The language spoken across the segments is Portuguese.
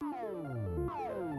Bom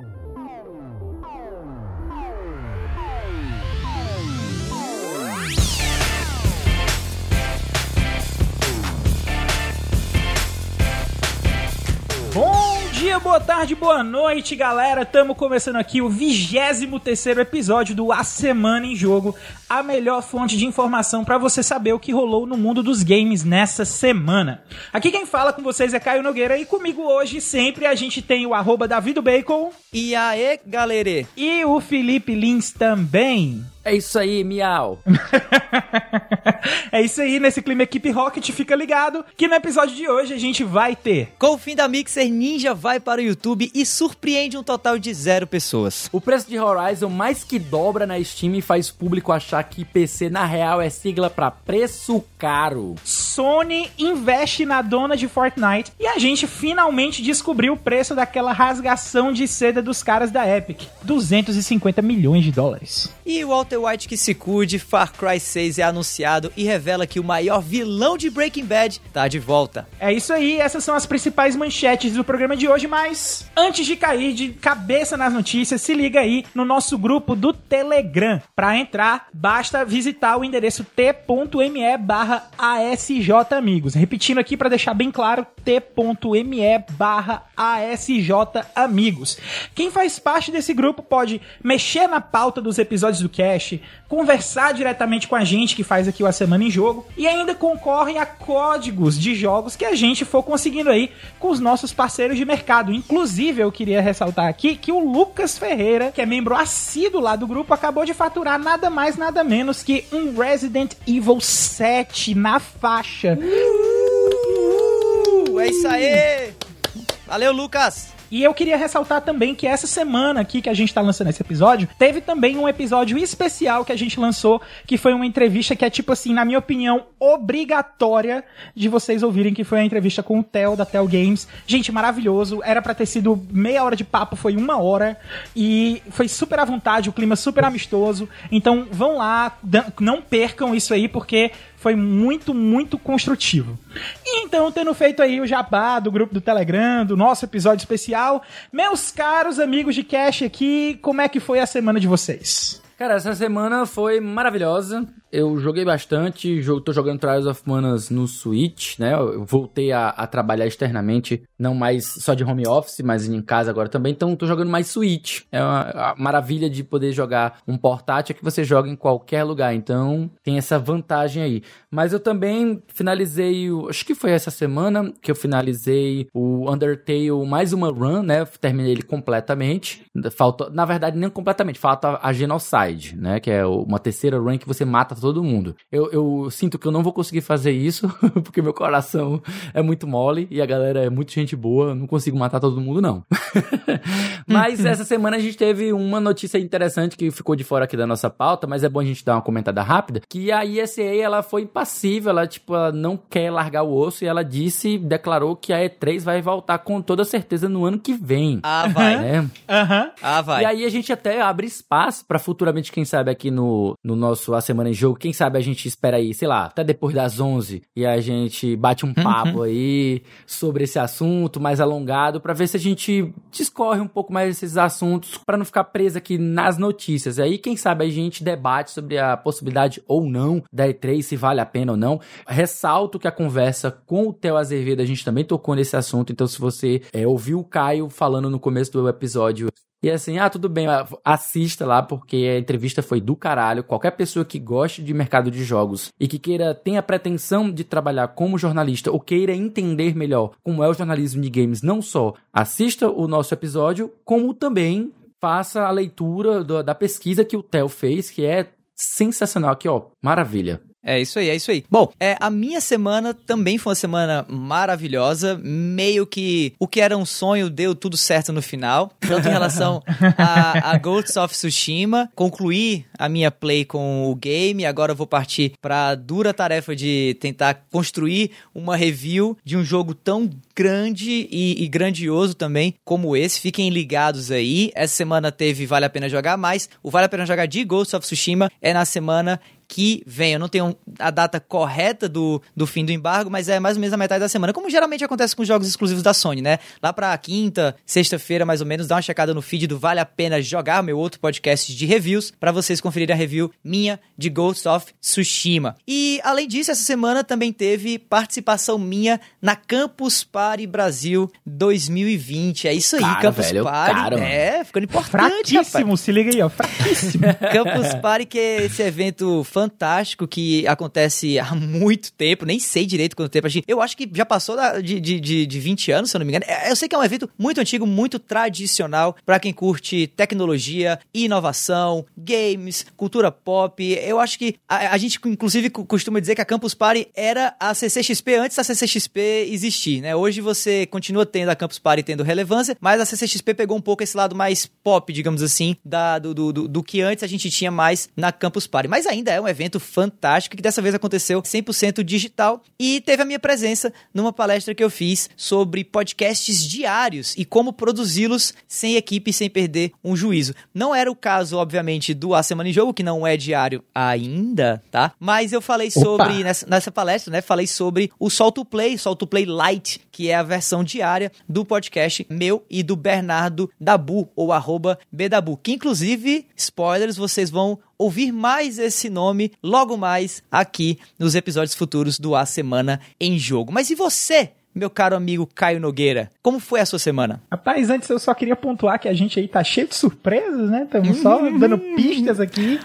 dia, boa tarde, boa noite, galera. Estamos começando aqui o 23 terceiro episódio do A Semana em Jogo, a melhor fonte de informação para você saber o que rolou no mundo dos games nessa semana. Aqui quem fala com vocês é Caio Nogueira e comigo hoje sempre a gente tem o arroba Bacon E aí, galera? e o Felipe Lins também. É isso aí, miau. é isso aí, nesse clima Equipe Rocket, fica ligado que no episódio de hoje a gente vai ter Com o fim da Mixer, Ninja vai para o YouTube e surpreende um total de zero pessoas. O preço de Horizon mais que dobra na Steam e faz público achar que PC na real é sigla pra preço caro. Sony investe na dona de Fortnite e a gente finalmente descobriu o preço daquela rasgação de seda dos caras da Epic: 250 milhões de dólares. E o Walter White que se cuide, Far Cry 6 é anunciado e revela que o maior vilão de Breaking Bad tá de volta. É isso aí, essas são as principais manchetes do programa de hoje, mas antes de cair de cabeça nas notícias, se liga aí no nosso grupo do Telegram. Para entrar, basta visitar o endereço t.me barra ASJ Amigos. Repetindo aqui para deixar bem claro, t.me barra ASJ Amigos. Quem faz parte desse grupo pode mexer na pauta dos episódios do cast, conversar diretamente com a gente que faz aqui o A Semana em Jogo e ainda concorre a códigos de jogos que a gente for conseguindo aí com os nossos parceiros de mercado. Inclusive, eu queria ressaltar aqui que o Lucas Ferreira, que é membro assíduo lá do grupo, acabou de faturar nada mais, nada menos que um Resident Evil 7 na faixa. Uh, é isso aí! Valeu, Lucas! E eu queria ressaltar também que essa semana aqui que a gente tá lançando esse episódio, teve também um episódio especial que a gente lançou, que foi uma entrevista que é tipo assim, na minha opinião, obrigatória de vocês ouvirem, que foi a entrevista com o Theo da Theo Games. Gente, maravilhoso. Era para ter sido meia hora de papo, foi uma hora e foi super à vontade, o clima super amistoso. Então, vão lá, não percam isso aí porque foi muito, muito construtivo. E então, tendo feito aí o jabá do grupo do Telegram, do nosso episódio especial, meus caros amigos de Cash aqui, como é que foi a semana de vocês? Cara, essa semana foi maravilhosa. Eu joguei bastante, tô jogando Trials of Manas no Switch, né? Eu voltei a, a, trabalhar externamente, não mais só de home office, mas em casa agora também. Então tô jogando mais Switch. É uma maravilha de poder jogar um portátil que você joga em qualquer lugar. Então tem essa vantagem aí. Mas eu também finalizei, acho que foi essa semana que eu finalizei o Undertale mais uma run, né? Terminei ele completamente. Falta, na verdade, nem completamente, falta a Genocide, né? Que é uma terceira run que você mata todo mundo. Eu, eu sinto que eu não vou conseguir fazer isso, porque meu coração é muito mole e a galera é muito gente boa, não consigo matar todo mundo, não. mas essa semana a gente teve uma notícia interessante que ficou de fora aqui da nossa pauta, mas é bom a gente dar uma comentada rápida, que a ESA, ela foi impassível, ela, tipo, ela não quer largar o osso e ela disse, declarou que a E3 vai voltar com toda certeza no ano que vem. Ah, vai. Né? Uhum. Ah, vai. E aí a gente até abre espaço para futuramente, quem sabe, aqui no, no nosso A Semana em Jogo, quem sabe a gente espera aí, sei lá, até depois das 11 e a gente bate um papo uhum. aí sobre esse assunto mais alongado para ver se a gente discorre um pouco mais esses assuntos para não ficar preso aqui nas notícias. Aí, quem sabe a gente debate sobre a possibilidade ou não da E3, se vale a pena ou não. Ressalto que a conversa com o Theo Azevedo, a gente também tocou nesse assunto, então se você é, ouviu o Caio falando no começo do episódio e assim, ah, tudo bem, assista lá porque a entrevista foi do caralho. Qualquer pessoa que goste de mercado de jogos e que queira, tenha pretensão de trabalhar como jornalista ou queira entender melhor como é o jornalismo de games, não só assista o nosso episódio, como também faça a leitura do, da pesquisa que o Theo fez, que é sensacional aqui, ó, maravilha. É isso aí, é isso aí. Bom, é, a minha semana também foi uma semana maravilhosa. Meio que o que era um sonho deu tudo certo no final. Tanto em relação a, a Ghosts of Tsushima. Concluí a minha play com o game. Agora eu vou partir para a dura tarefa de tentar construir uma review de um jogo tão grande e, e, grandioso também como esse. Fiquem ligados aí. Essa semana teve Vale a Pena Jogar, mas o Vale a Pena Jogar de Ghosts of Tsushima é na semana que vem. Eu não tenho a data correta do, do fim do embargo, mas é mais ou menos a metade da semana, como geralmente acontece com jogos exclusivos da Sony, né? Lá pra quinta, sexta-feira, mais ou menos, dá uma checada no feed do Vale a Pena Jogar, meu outro podcast de reviews, para vocês conferirem a review minha de Ghost of Tsushima. E, além disso, essa semana também teve participação minha na Campus Party Brasil 2020. É isso aí, Cara, Campus velho, Party. cara, é, ficando importante, rapaz. Fraquíssimo, se liga aí, ó. Fraquíssimo. Campus Party, que é esse evento fantástico que acontece há muito tempo, nem sei direito quanto tempo. Eu acho que já passou de, de, de, de 20 anos, se eu não me engano. É, Eu sei que é um evento muito antigo, muito tradicional, pra quem curte tecnologia, inovação, games, cultura pop. Eu acho que a, a gente, inclusive, costuma dizer que a Campus Party era a CCXP antes da CCXP existir, né? Hoje você continua tendo a Campus Party tendo relevância, mas a CCXP pegou um pouco esse lado mais pop, digamos assim, da, do, do, do, do que antes a gente tinha mais na Campus Party. Mas ainda é um evento fantástico que dessa vez aconteceu 100% digital e teve a minha presença numa palestra que eu fiz sobre podcasts diários e como produzi-los sem equipe sem perder um juízo. Não era o caso, obviamente, do A Semana em Jogo, que não é diário ainda, tá? Mas eu falei sobre, nessa, nessa palestra, né? Falei sobre o Solto Play, Solto Play Lite, que é a versão diária do podcast meu e do Bernardo Dabu, ou arroba Bdabu, que inclusive, spoilers, vocês vão ouvir mais esse nome logo mais aqui nos episódios futuros do A Semana em Jogo. Mas e você, meu caro amigo Caio Nogueira? Como foi a sua semana? Rapaz, antes eu só queria pontuar que a gente aí tá cheio de surpresas, né? Estamos só dando pistas aqui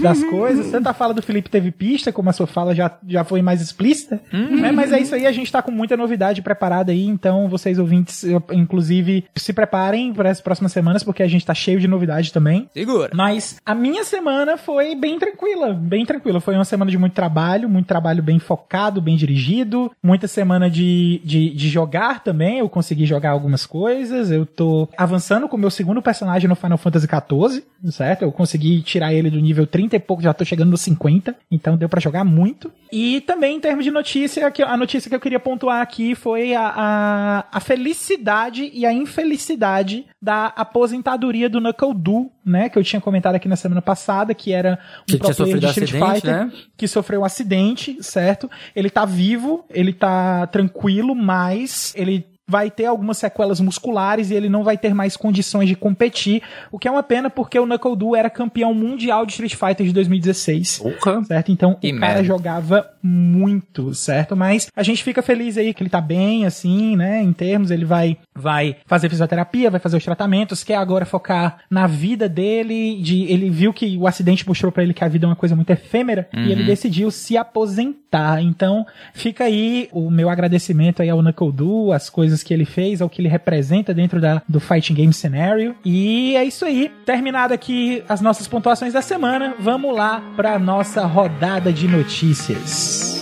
das coisas. Tanto a fala do Felipe teve pista, como a sua fala já, já foi mais explícita. né? Mas é isso aí, a gente tá com muita novidade preparada aí. Então, vocês ouvintes, inclusive, se preparem para as próximas semanas, porque a gente tá cheio de novidade também. Segura. Mas a minha semana foi bem tranquila, bem tranquila. Foi uma semana de muito trabalho, muito trabalho bem focado, bem dirigido. Muita semana de, de, de jogar também. Eu consegui jogar algumas coisas. Eu tô avançando com o meu segundo personagem no Final Fantasy XIV, certo? Eu consegui tirar ele do nível 30 e pouco, já tô chegando no 50. Então deu pra jogar muito. E também em termos de notícia, a notícia que eu queria pontuar aqui foi a, a, a felicidade e a infelicidade da aposentadoria do Knuckle Doo, né? Que eu tinha comentado aqui na semana passada, que era um Que pro player de Street acidente, Fighter né? que sofreu um acidente, certo? Ele tá vivo, ele tá tranquilo, mas ele vai ter algumas sequelas musculares e ele não vai ter mais condições de competir, o que é uma pena porque o Knuckle Doo era campeão mundial de Street Fighter de 2016 Porra. certo? Então Que o cara merda. jogava muito, certo? Mas a gente fica feliz aí que ele tá bem, assim, né? Em termos, ele vai, vai fazer fisioterapia, vai fazer os tratamentos, quer agora focar na vida dele. De, ele viu que o acidente mostrou pra ele que a vida é uma coisa muito efêmera e ele decidiu se aposentar. Então fica aí o meu agradecimento aí ao Knuckle Doo, as coisas que ele fez, ao que ele representa dentro da, do fighting game cenário. E é isso aí. Terminado aqui as nossas pontuações da semana, vamos lá pra nossa rodada de notícias.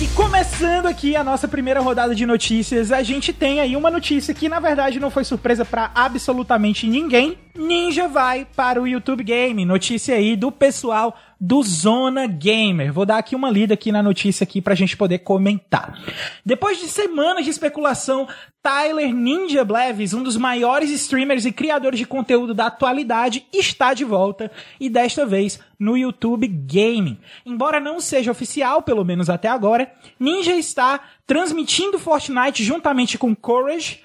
E começando aqui a nossa primeira rodada de notícias, a gente tem aí uma notícia que na verdade não foi surpresa pra absolutamente ninguém. Ninja vai para o YouTube Game. Notícia aí do pessoal do Zona Gamer. Vou dar aqui uma lida aqui na notícia aqui pra gente poder comentar. Depois de semanas de especulação, Tyler Ninja Blevis, um dos maiores streamers e criadores de conteúdo da atualidade, está de volta e desta vez no YouTube Gaming. Embora não seja oficial, pelo menos até agora, Ninja está transmitindo Fortnite juntamente com Courage,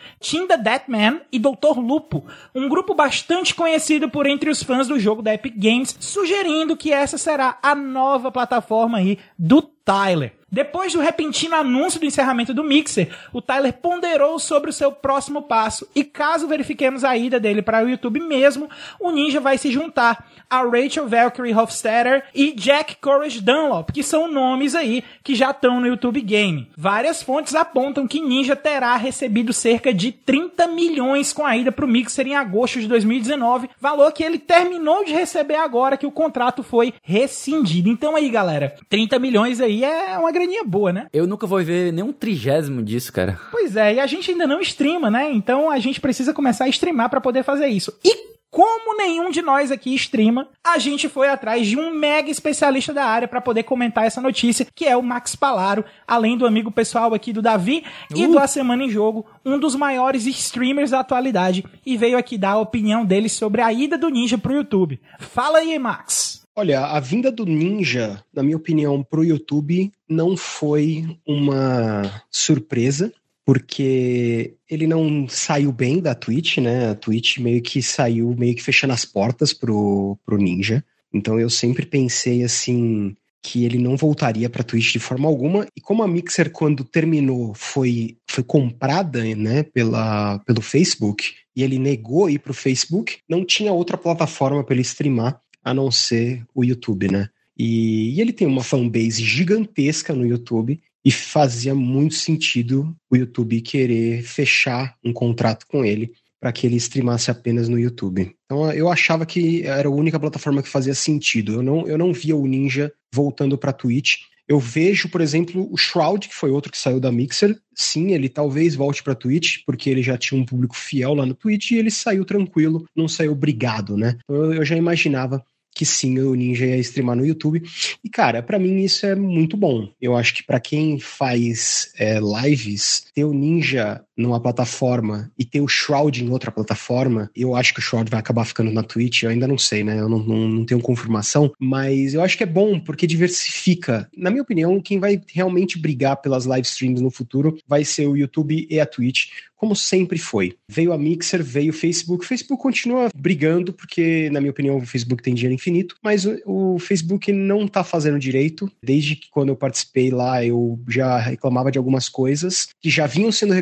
the Deathman e Dr. Lupo, um grupo bastante conhecido por entre os fãs do jogo da Epic Games, sugerindo que essa será a nova plataforma aí do Tyler. Depois do repentino anúncio do encerramento do Mixer, o Tyler ponderou sobre o seu próximo passo e caso verifiquemos a ida dele para o YouTube mesmo, o Ninja vai se juntar a Rachel Valkyrie Hofstadter e Jack Courage Dunlop, que são nomes aí que já estão no YouTube Game. Várias fontes apontam que Ninja terá recebido cerca de 30 milhões com a ida para o Mixer em agosto de 2019, valor que ele terminou de receber agora que o contrato foi rescindido. Então aí, galera, 30 milhões aí é uma graninha boa, né? Eu nunca vou ver nenhum trigésimo disso, cara. Pois é, e a gente ainda não streama, né? Então a gente precisa começar a streamar para poder fazer isso. E como nenhum de nós aqui streama, a gente foi atrás de um mega especialista da área para poder comentar essa notícia, que é o Max Palaro, além do amigo pessoal aqui do Davi uh. e do A Semana em Jogo, um dos maiores streamers da atualidade, e veio aqui dar a opinião dele sobre a ida do Ninja pro YouTube. Fala aí, Max. Olha, a vinda do Ninja, na minha opinião, pro YouTube não foi uma surpresa porque ele não saiu bem da Twitch, né? A Twitch meio que saiu meio que fechando as portas pro, pro Ninja. Então eu sempre pensei assim que ele não voltaria para Twitch de forma alguma. E como a Mixer quando terminou foi foi comprada, né, pela pelo Facebook, e ele negou ir pro Facebook, não tinha outra plataforma para ele streamar a não ser o YouTube, né? E, e ele tem uma fanbase gigantesca no YouTube e fazia muito sentido o YouTube querer fechar um contrato com ele para que ele streamasse apenas no YouTube. Então eu achava que era a única plataforma que fazia sentido. Eu não, eu não via o Ninja voltando para Twitch. Eu vejo, por exemplo, o Shroud, que foi outro que saiu da Mixer. Sim, ele talvez volte para Twitch, porque ele já tinha um público fiel lá no Twitch e ele saiu tranquilo, não saiu brigado, né? Então eu já imaginava que sim, o Ninja ia streamar no YouTube. E, cara, para mim isso é muito bom. Eu acho que para quem faz é, lives, ter o Ninja numa plataforma e ter o Shroud em outra plataforma, eu acho que o Shroud vai acabar ficando na Twitch. Eu ainda não sei, né? Eu não, não, não tenho confirmação, mas eu acho que é bom porque diversifica. Na minha opinião, quem vai realmente brigar pelas live streams no futuro vai ser o YouTube e a Twitch como sempre foi. Veio a Mixer, veio o Facebook. O Facebook continua brigando, porque, na minha opinião, o Facebook tem dinheiro infinito, mas o, Facebook não tá fazendo direito. Desde que quando eu participei lá, eu já reclamava de algumas coisas que já vinham sendo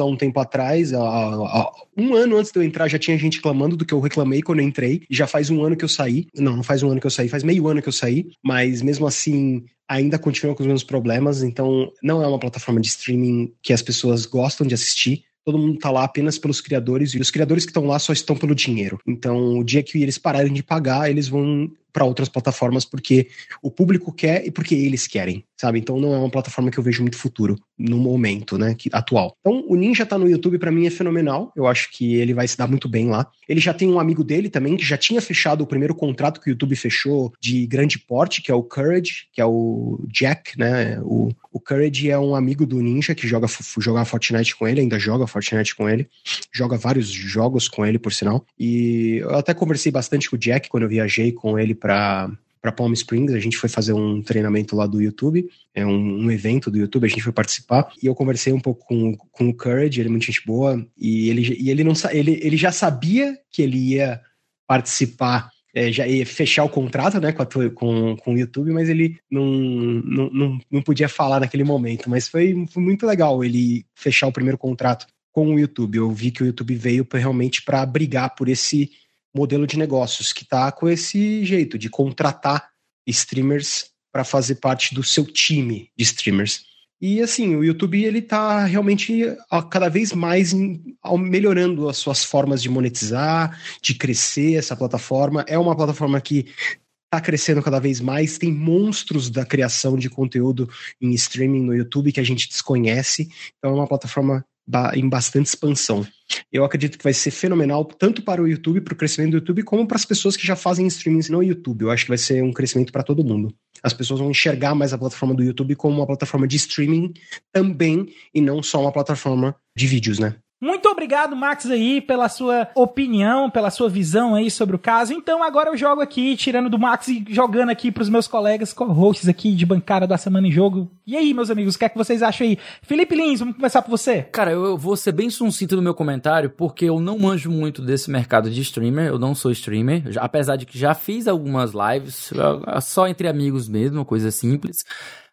há um tempo atrás. Há, há, um ano antes de eu entrar, já tinha gente reclamando do que eu reclamei quando eu entrei. Já faz um ano que eu saí. Não, não faz um ano que eu saí, faz meio ano que eu saí. Mas mesmo assim, ainda continua com os mesmos problemas, então não é uma plataforma de streaming que as pessoas gostam de assistir todo mundo está lá apenas pelos criadores e os criadores que estão lá só estão pelo dinheiro. Então, o dia que eles pararem de pagar, eles vão para outras plataformas porque o público quer e porque eles querem, sabe? Então não é uma plataforma que eu vejo muito futuro no momento, né, que, atual. Então o Ninja tá no YouTube para mim é fenomenal. Eu acho que ele vai se dar muito bem lá. Ele já tem um amigo dele também que já tinha fechado o primeiro contrato que o YouTube fechou de grande porte, que é o Courage, que é o Jack, né? O, o Courage é um amigo do Ninja que joga joga Fortnite com ele, ainda joga Fortnite com ele, joga vários jogos com ele, por sinal. E eu até conversei bastante com o Jack quando eu viajei com ele para para Palm Springs, a gente foi fazer um treinamento lá do YouTube, é um, um, evento do YouTube, a gente foi participar, e eu conversei um pouco com, com o Courage, ele é muito gente boa, e ele, e ele, não, ele, ele já sabia que ele ia participar é, já ia fechar o contrato né, com, a, com, com o YouTube, mas ele não, não, não, não podia falar naquele momento. Mas foi, foi muito legal ele fechar o primeiro contrato com o YouTube. Eu vi que o YouTube veio pra, realmente para brigar por esse modelo de negócios que está com esse jeito de contratar streamers para fazer parte do seu time de streamers. E assim, o YouTube ele tá realmente cada vez mais melhorando as suas formas de monetizar, de crescer essa plataforma. É uma plataforma que está crescendo cada vez mais, tem monstros da criação de conteúdo em streaming no YouTube que a gente desconhece. Então é uma plataforma em bastante expansão. Eu acredito que vai ser fenomenal tanto para o YouTube, para o crescimento do YouTube, como para as pessoas que já fazem streamings no YouTube. Eu acho que vai ser um crescimento para todo mundo. As pessoas vão enxergar mais a plataforma do YouTube como uma plataforma de streaming também, e não só uma plataforma de vídeos, né? Muito obrigado, Max, aí, pela sua opinião, pela sua visão aí sobre o caso. Então, agora eu jogo aqui, tirando do Max e jogando aqui pros meus colegas co-hosts aqui de bancada da Semana em Jogo. E aí, meus amigos, o que é que vocês acham aí? Felipe Lins, vamos começar por você. Cara, eu vou ser bem sucinto no meu comentário, porque eu não manjo muito desse mercado de streamer, eu não sou streamer, apesar de que já fiz algumas lives, só entre amigos mesmo, coisa simples.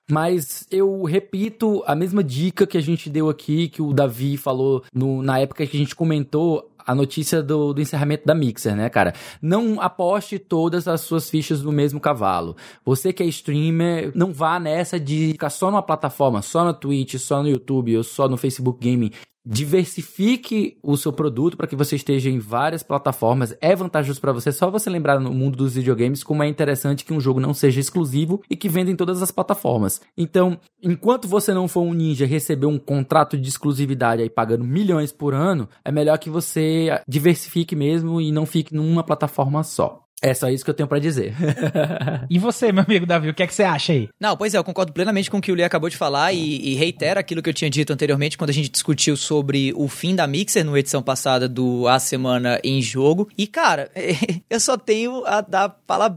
Mas eu repito a mesma dica que a gente deu aqui, que o Davi falou no, na época que a gente comentou a notícia do, do, encerramento da Mixer, né, cara? Não aposte todas as suas fichas no mesmo cavalo. Você que é streamer, não vá nessa de ficar só numa plataforma, só no Twitch, só no YouTube ou só no Facebook Gaming. Diversifique o seu produto para que você esteja em várias plataformas. É vantajoso para você. Só você lembrar no mundo dos videogames como é interessante que um jogo não seja exclusivo e que venda em todas as plataformas. Então, enquanto você não for um ninja e receber um contrato de exclusividade aí pagando milhões por ano, é melhor que você diversifique mesmo e não fique numa plataforma só. É só isso que eu tenho para dizer. e você, meu amigo Davi, o que é que você acha aí? Não, pois é, eu concordo plenamente com o que o Lee acabou de falar e, e reitero aquilo que eu tinha dito anteriormente quando a gente discutiu sobre o fim da Mixer no edição passada do A Semana em Jogo. E, cara, eu só tenho a dar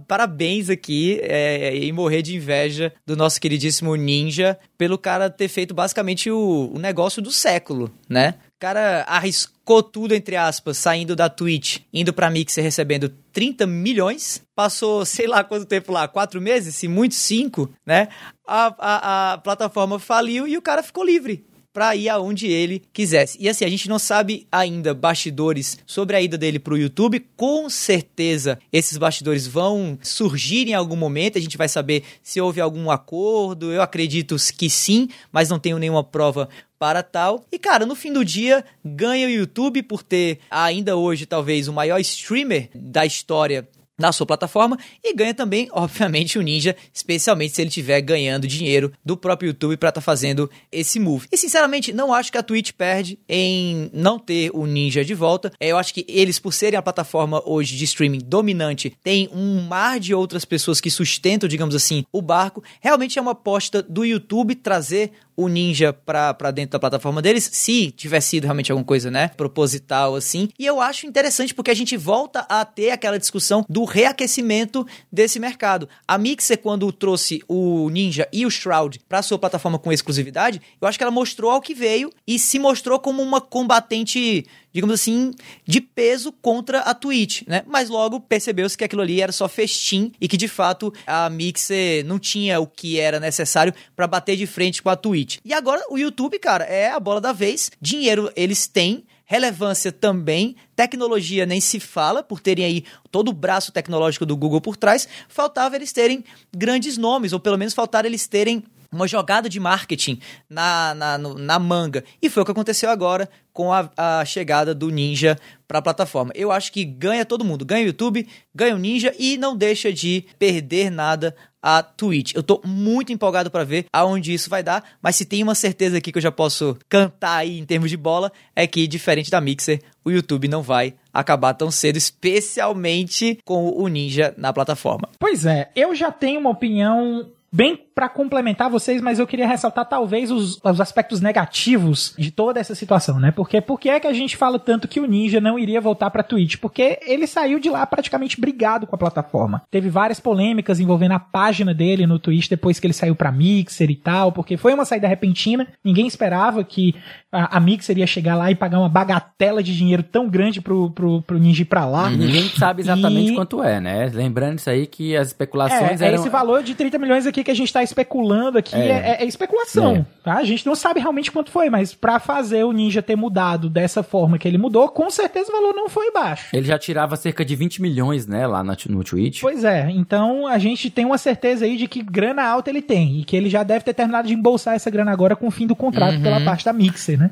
parabéns aqui é, e morrer de inveja do nosso queridíssimo Ninja pelo cara ter feito basicamente o, o negócio do século, né? Cara arriscou tudo, entre aspas, saindo da Twitch, indo pra Mixer recebendo 30 milhões. Passou, sei lá quanto tempo lá, quatro meses, se muito cinco, né? A, a, a plataforma faliu e o cara ficou livre para ir aonde ele quisesse. E assim, a gente não sabe ainda bastidores sobre a ida dele pro YouTube. Com certeza esses bastidores vão surgir em algum momento. A gente vai saber se houve algum acordo. Eu acredito que sim, mas não tenho nenhuma prova para tal. E cara, no fim do dia, ganha o YouTube por ter ainda hoje talvez o maior streamer da história na sua plataforma e ganha também, obviamente, o Ninja, especialmente se ele estiver ganhando dinheiro do próprio YouTube para estar tá fazendo esse move. E sinceramente, não acho que a Twitch perde em não ter o Ninja de volta. Eu acho que eles, por serem a plataforma hoje de streaming dominante, tem um mar de outras pessoas que sustentam, digamos assim, o barco. Realmente é uma aposta do YouTube trazer o Ninja pra, dentro da plataforma deles, se tiver sido realmente alguma coisa, né, proposital assim. E eu acho interessante porque a gente volta a ter aquela discussão do reaquecimento desse mercado. A Mixer, quando trouxe o Ninja e o Shroud pra sua plataforma com exclusividade, eu acho que ela mostrou ao que veio e se mostrou como uma combatente digamos assim, de peso contra a Twitch, né? Mas logo percebeu-se que aquilo ali era só festim e que de fato a Mixer não tinha o que era necessário para bater de frente com a Twitch. E agora o YouTube, cara, é a bola da vez. Dinheiro eles têm, relevância também, tecnologia nem se fala, por terem aí todo o braço tecnológico do Google por trás, faltava eles terem grandes nomes, ou pelo menos faltava eles terem uma jogada de marketing na, na, na manga. E foi o que aconteceu agora com a, a chegada do Ninja para a plataforma. Eu acho que ganha todo mundo. Ganha o YouTube, ganha o Ninja e não deixa de perder nada a Twitch. Eu tô muito empolgado para ver aonde isso vai dar, mas se tem uma certeza aqui que eu já posso cantar aí em termos de bola, é que diferente da Mixer, o YouTube não vai acabar tão cedo, especialmente com o Ninja na plataforma. Pois é, eu já tenho uma opinião bem para complementar vocês, mas eu queria ressaltar talvez os, os, aspectos negativos de toda essa situação, né? Porque por que é que a gente fala tanto que o Ninja não iria voltar para Twitch? Porque ele saiu de lá praticamente brigado com a plataforma. Teve várias polêmicas envolvendo a página dele no Twitch depois que ele saiu para Mixer e tal, porque foi uma saída repentina. Ninguém esperava que a, a Mixer ia chegar lá e pagar uma bagatela de dinheiro tão grande pro, pro, pro Ninja ir pra lá. Ninguém sabe exatamente e... quanto é, né? Lembrando isso aí que as especulações é, eram... É esse valor de 30 milhões aqui que a gente está especulando aqui é, é, é especulação, é. tá? A gente não sabe realmente quanto foi, mas para fazer o Ninja ter mudado dessa forma que ele mudou, com certeza o valor não foi baixo. Ele já tirava cerca de 20 milhões, né, lá no Twitch. Pois é, então a gente tem uma certeza aí de que grana alta ele tem e que ele já deve ter terminado de embolsar essa grana agora com o fim do contrato uhum. pela parte da Mixer, né?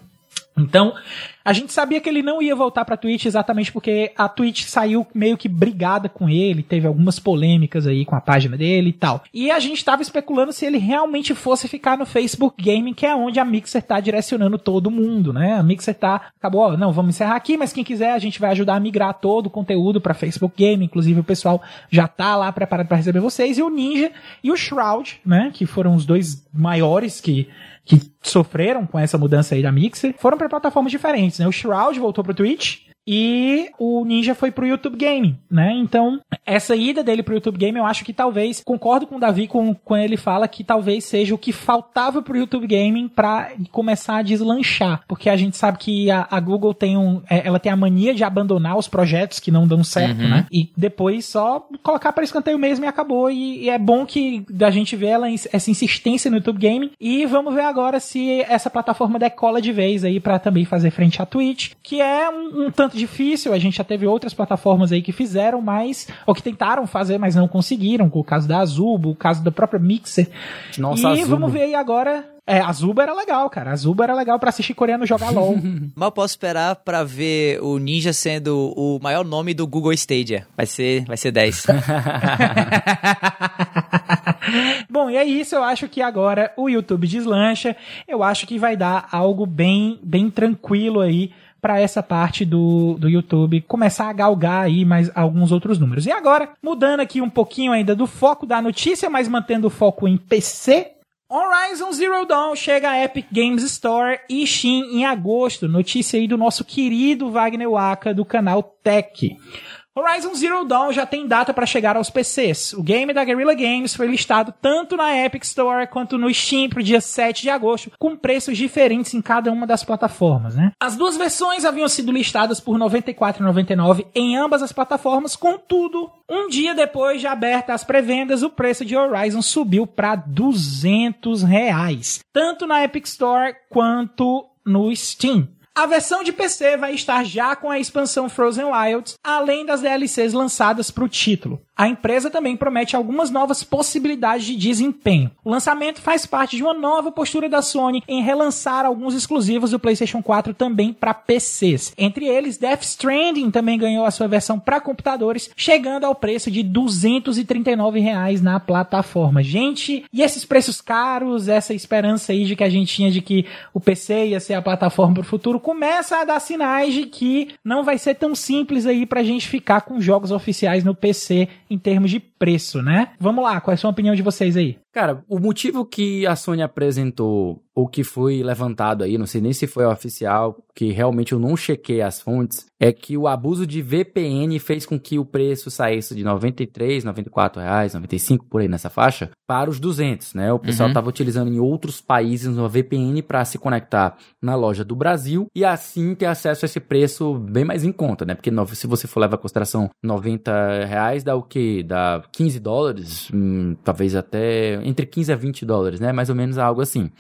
Então, a gente sabia que ele não ia voltar pra Twitch exatamente porque a Twitch saiu meio que brigada com ele, teve algumas polêmicas aí com a página dele e tal. E a gente tava especulando se ele realmente fosse ficar no Facebook Gaming, que é onde a Mixer tá direcionando todo mundo, né? A Mixer tá, acabou, ó, não, vamos encerrar aqui, mas quem quiser a gente vai ajudar a migrar todo o conteúdo para Facebook Gaming, inclusive o pessoal já tá lá preparado para receber vocês, e o Ninja e o Shroud, né, que foram os dois maiores que que sofreram com essa mudança aí da Mixer, foram para plataformas diferentes, né? O Shroud voltou pro Twitch, e o Ninja foi pro YouTube Game, né? Então, essa ida dele pro YouTube Game, eu acho que talvez, concordo com o Davi com, quando ele fala que talvez seja o que faltava pro YouTube Gaming para começar a deslanchar, porque a gente sabe que a, a Google tem um, é, ela tem a mania de abandonar os projetos que não dão certo, uhum. né? E depois só colocar para escanteio mesmo e acabou. E, e, é bom que a gente vê ela, essa insistência no YouTube Gaming. E vamos ver agora se essa plataforma decola de vez aí para também fazer frente à Twitch, que é um, um tanto tanto difícil. A gente já teve outras plataformas aí que fizeram, mas. ou que tentaram fazer, mas não conseguiram. Com o caso da Azubo, o caso da própria Mixer. Nossa, e Azubo. vamos ver aí agora É, a Zuba era legal, cara. A Zuba era legal pra assistir coreano jogar LOL. Mal posso esperar pra ver o Ninja sendo o maior nome do Google Stadia. Vai ser, vai ser 10. Bom, e é isso. Eu acho que agora o YouTube deslancha. Eu acho que vai dar algo bem, bem tranquilo aí para essa parte do, do YouTube começar a galgar aí mais alguns outros números. E agora, mudando aqui um pouquinho ainda do foco da notícia, mas mantendo o foco em PC, Horizon Zero Dawn chega à Epic Games Store e Steam em agosto. Notícia aí do nosso querido Wagner Waka do canal Tech. Horizon Zero Dawn já tem data para chegar aos PCs. O game da Guerrilla Games foi listado tanto na Epic Store quanto no Steam pro dia 7 de agosto, com preços diferentes em cada uma das plataformas, né? As duas versões haviam sido listadas por R$ 94,99 em ambas as plataformas, contudo, um dia depois de aberta as pré-vendas, o preço de Horizon subiu para 200 reais, tanto na Epic Store quanto no Steam. A versão de PC vai estar já com a expansão Frozen Wilds, além das DLCs lançadas para o título. A empresa também promete algumas novas possibilidades de desempenho. O lançamento faz parte de uma nova postura da Sony em relançar alguns exclusivos do PlayStation 4 também para PCs. Entre eles, Death Stranding também ganhou a sua versão para computadores, chegando ao preço de 239 reais na plataforma. Gente, e esses preços caros, essa esperança aí de que a gente tinha de que o PC ia ser a plataforma para o futuro, começa a dar sinais de que não vai ser tão simples aí para a gente ficar com jogos oficiais no PC em termos de preço, né? Vamos lá, qual é a sua opinião de vocês aí? Cara, o motivo que a Sony apresentou, ou que foi levantado aí, não sei nem se foi oficial, que realmente eu não chequei as fontes, é que o abuso de VPN fez com que o preço saísse de 93, 94 reais, 95 por aí nessa faixa, para os 200, né? O pessoal estava uhum. utilizando em outros países uma VPN para se conectar na loja do Brasil e assim ter acesso a esse preço bem mais em conta, né? Porque se você for levar em consideração 90 reais, dá o quê? Dá 15 dólares, hum, talvez até entre 15 a 20 dólares, né? Mais ou menos algo assim.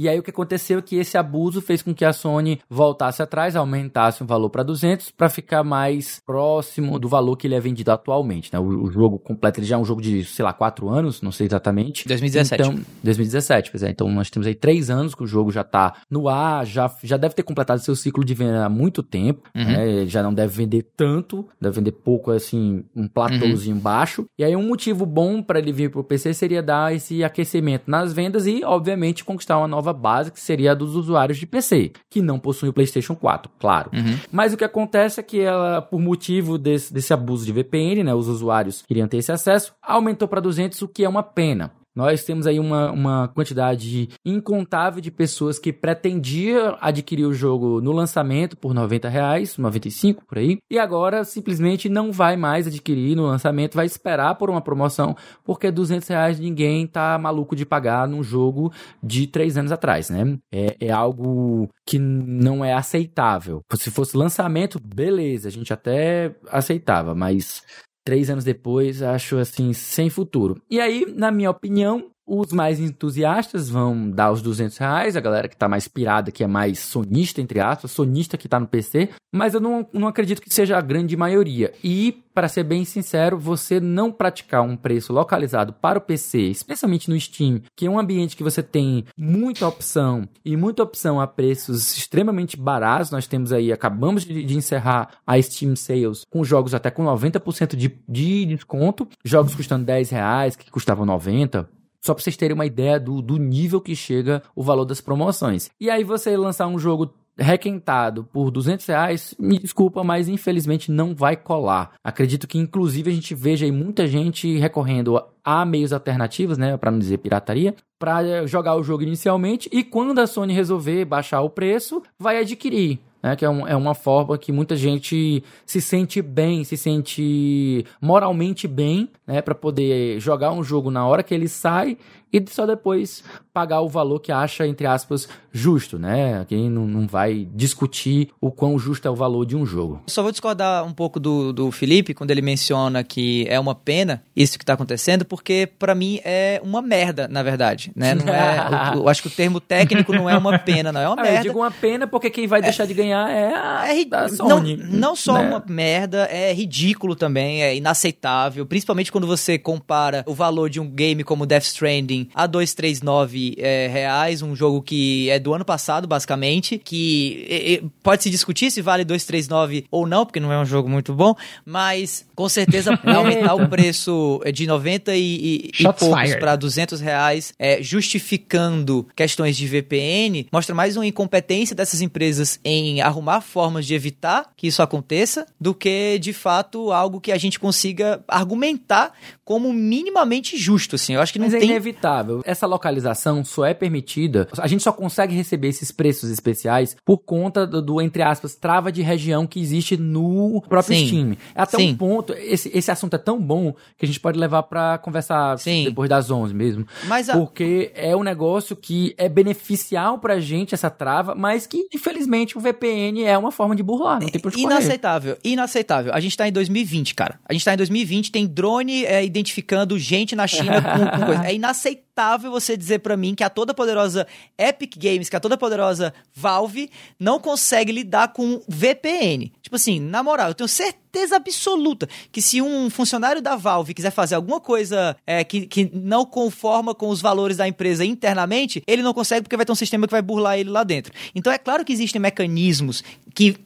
E aí o que aconteceu é que esse abuso fez com que a Sony voltasse atrás, aumentasse o valor para 200 para ficar mais próximo do valor que ele é vendido atualmente, né? O, o, jogo completo ele já é um jogo de, sei lá, 4 anos, não sei exatamente. 2017. Então, 2017, pois é. Então nós temos aí 3 anos que o jogo já tá no ar, já, já deve ter completado seu ciclo de venda há muito tempo, uhum. né? Já não deve vender tanto, deve vender pouco assim, um platôzinho uhum. baixo. E aí um motivo bom para ele vir pro PC seria dar esse aquecimento nas vendas e, obviamente, conquistar uma nova nova base, que seria a dos usuários de PC, que não possuem o PlayStation 4, claro. Uhum. Mas o que acontece é que ela, por motivo desse, desse abuso de VPN, né, os usuários queriam ter esse acesso, aumentou para 200, o que é uma pena. Nós temos aí uma, uma quantidade incontável de pessoas que pretendia adquirir o jogo no lançamento por 90 reais, 95 por aí, e agora simplesmente não vai mais adquirir no lançamento, vai esperar por uma promoção, porque 200 reais ninguém tá maluco de pagar num jogo de três anos atrás, né? É, é algo que não é aceitável. Se fosse lançamento, beleza, a gente até aceitava, mas três anos depois, acho assim, sem futuro. E aí, na minha opinião, os mais entusiastas vão dar os 200 reais, a galera que tá mais pirada, que é mais sonista, entre aspas, sonista que tá no PC, mas eu não, não acredito que seja a grande maioria. E, para ser bem sincero, você não praticar um preço localizado para o PC, especialmente no Steam, que é um ambiente que você tem muita opção e muita opção a preços extremamente baratos, nós temos aí, acabamos de, de encerrar a Steam Sales com jogos até com 90% de, de desconto, jogos custando 10 reais, que custavam 90, só pra vocês terem uma ideia do, do nível que chega o valor das promoções. E aí você lançar um jogo requentado por 200 reais, me desculpa, mas infelizmente não vai colar. Acredito que inclusive a gente veja aí muita gente recorrendo a meios alternativos, né, para não dizer pirataria, para jogar o jogo inicialmente e quando a Sony resolver baixar o preço, vai adquirir né? Que é, um, é uma forma que muita gente se sente bem, se sente moralmente bem, né? Para poder jogar um jogo na hora que ele sai e só depois pagar o valor que acha, entre aspas, justo, né? Quem não, não vai discutir o quão justo é o valor de um jogo. Só vou discordar um pouco do, do Felipe quando ele menciona que é uma pena isso que tá acontecendo, porque para mim é uma merda, na verdade, né? Não é, eu, eu, acho que o termo técnico não é uma pena, não é uma ah, merda. Eu digo uma pena porque quem vai deixar de ganhar é a, É a não, Sony. não só né? uma merda, é ridículo também, é inaceitável, principalmente quando você compara o valor de um game como Death Stranding a 239 é, reais, um jogo que é do ano passado, basicamente, que é, pode se discutir se vale 239 ou não, porque não é um jogo muito bom, mas com certeza aumentar o preço de 90 e, e, e poucos para 200 reais, é, justificando questões de VPN, mostra mais uma incompetência dessas empresas em arrumar formas de evitar que isso aconteça, do que de fato algo que a gente consiga argumentar como minimamente justo. Assim, eu acho que não Mas é tem. inevitável. Essa localização só é permitida. A gente só consegue receber esses preços especiais por conta do, do, entre aspas, trava de região que existe no próprio Sim. Steam. Até Sim. um ponto, esse, esse assunto é tão bom que a gente pode levar pra conversar Sim. depois das 11 mesmo. Mas a- Porque é um negócio que é beneficial pra gente, essa trava, mas que, infelizmente, o VPN é uma forma de burlar. Não tem por. Inaceitável, inaceitável. A gente tá em 2020, cara. A gente tá em 2020, tem drone é, identificando gente na China com, com coisa. É inaceitável você dizer pra mim que a toda poderosa Epic Games, que a toda poderosa Valve não consegue lidar com VPN. Tipo assim, na moral, eu tenho certeza absoluta que se um funcionário da Valve quiser fazer alguma coisa é, que, que não conforma com os valores da empresa internamente, ele não consegue porque vai ter um sistema que vai burlar ele lá dentro. Então é claro que existem mecanismos que,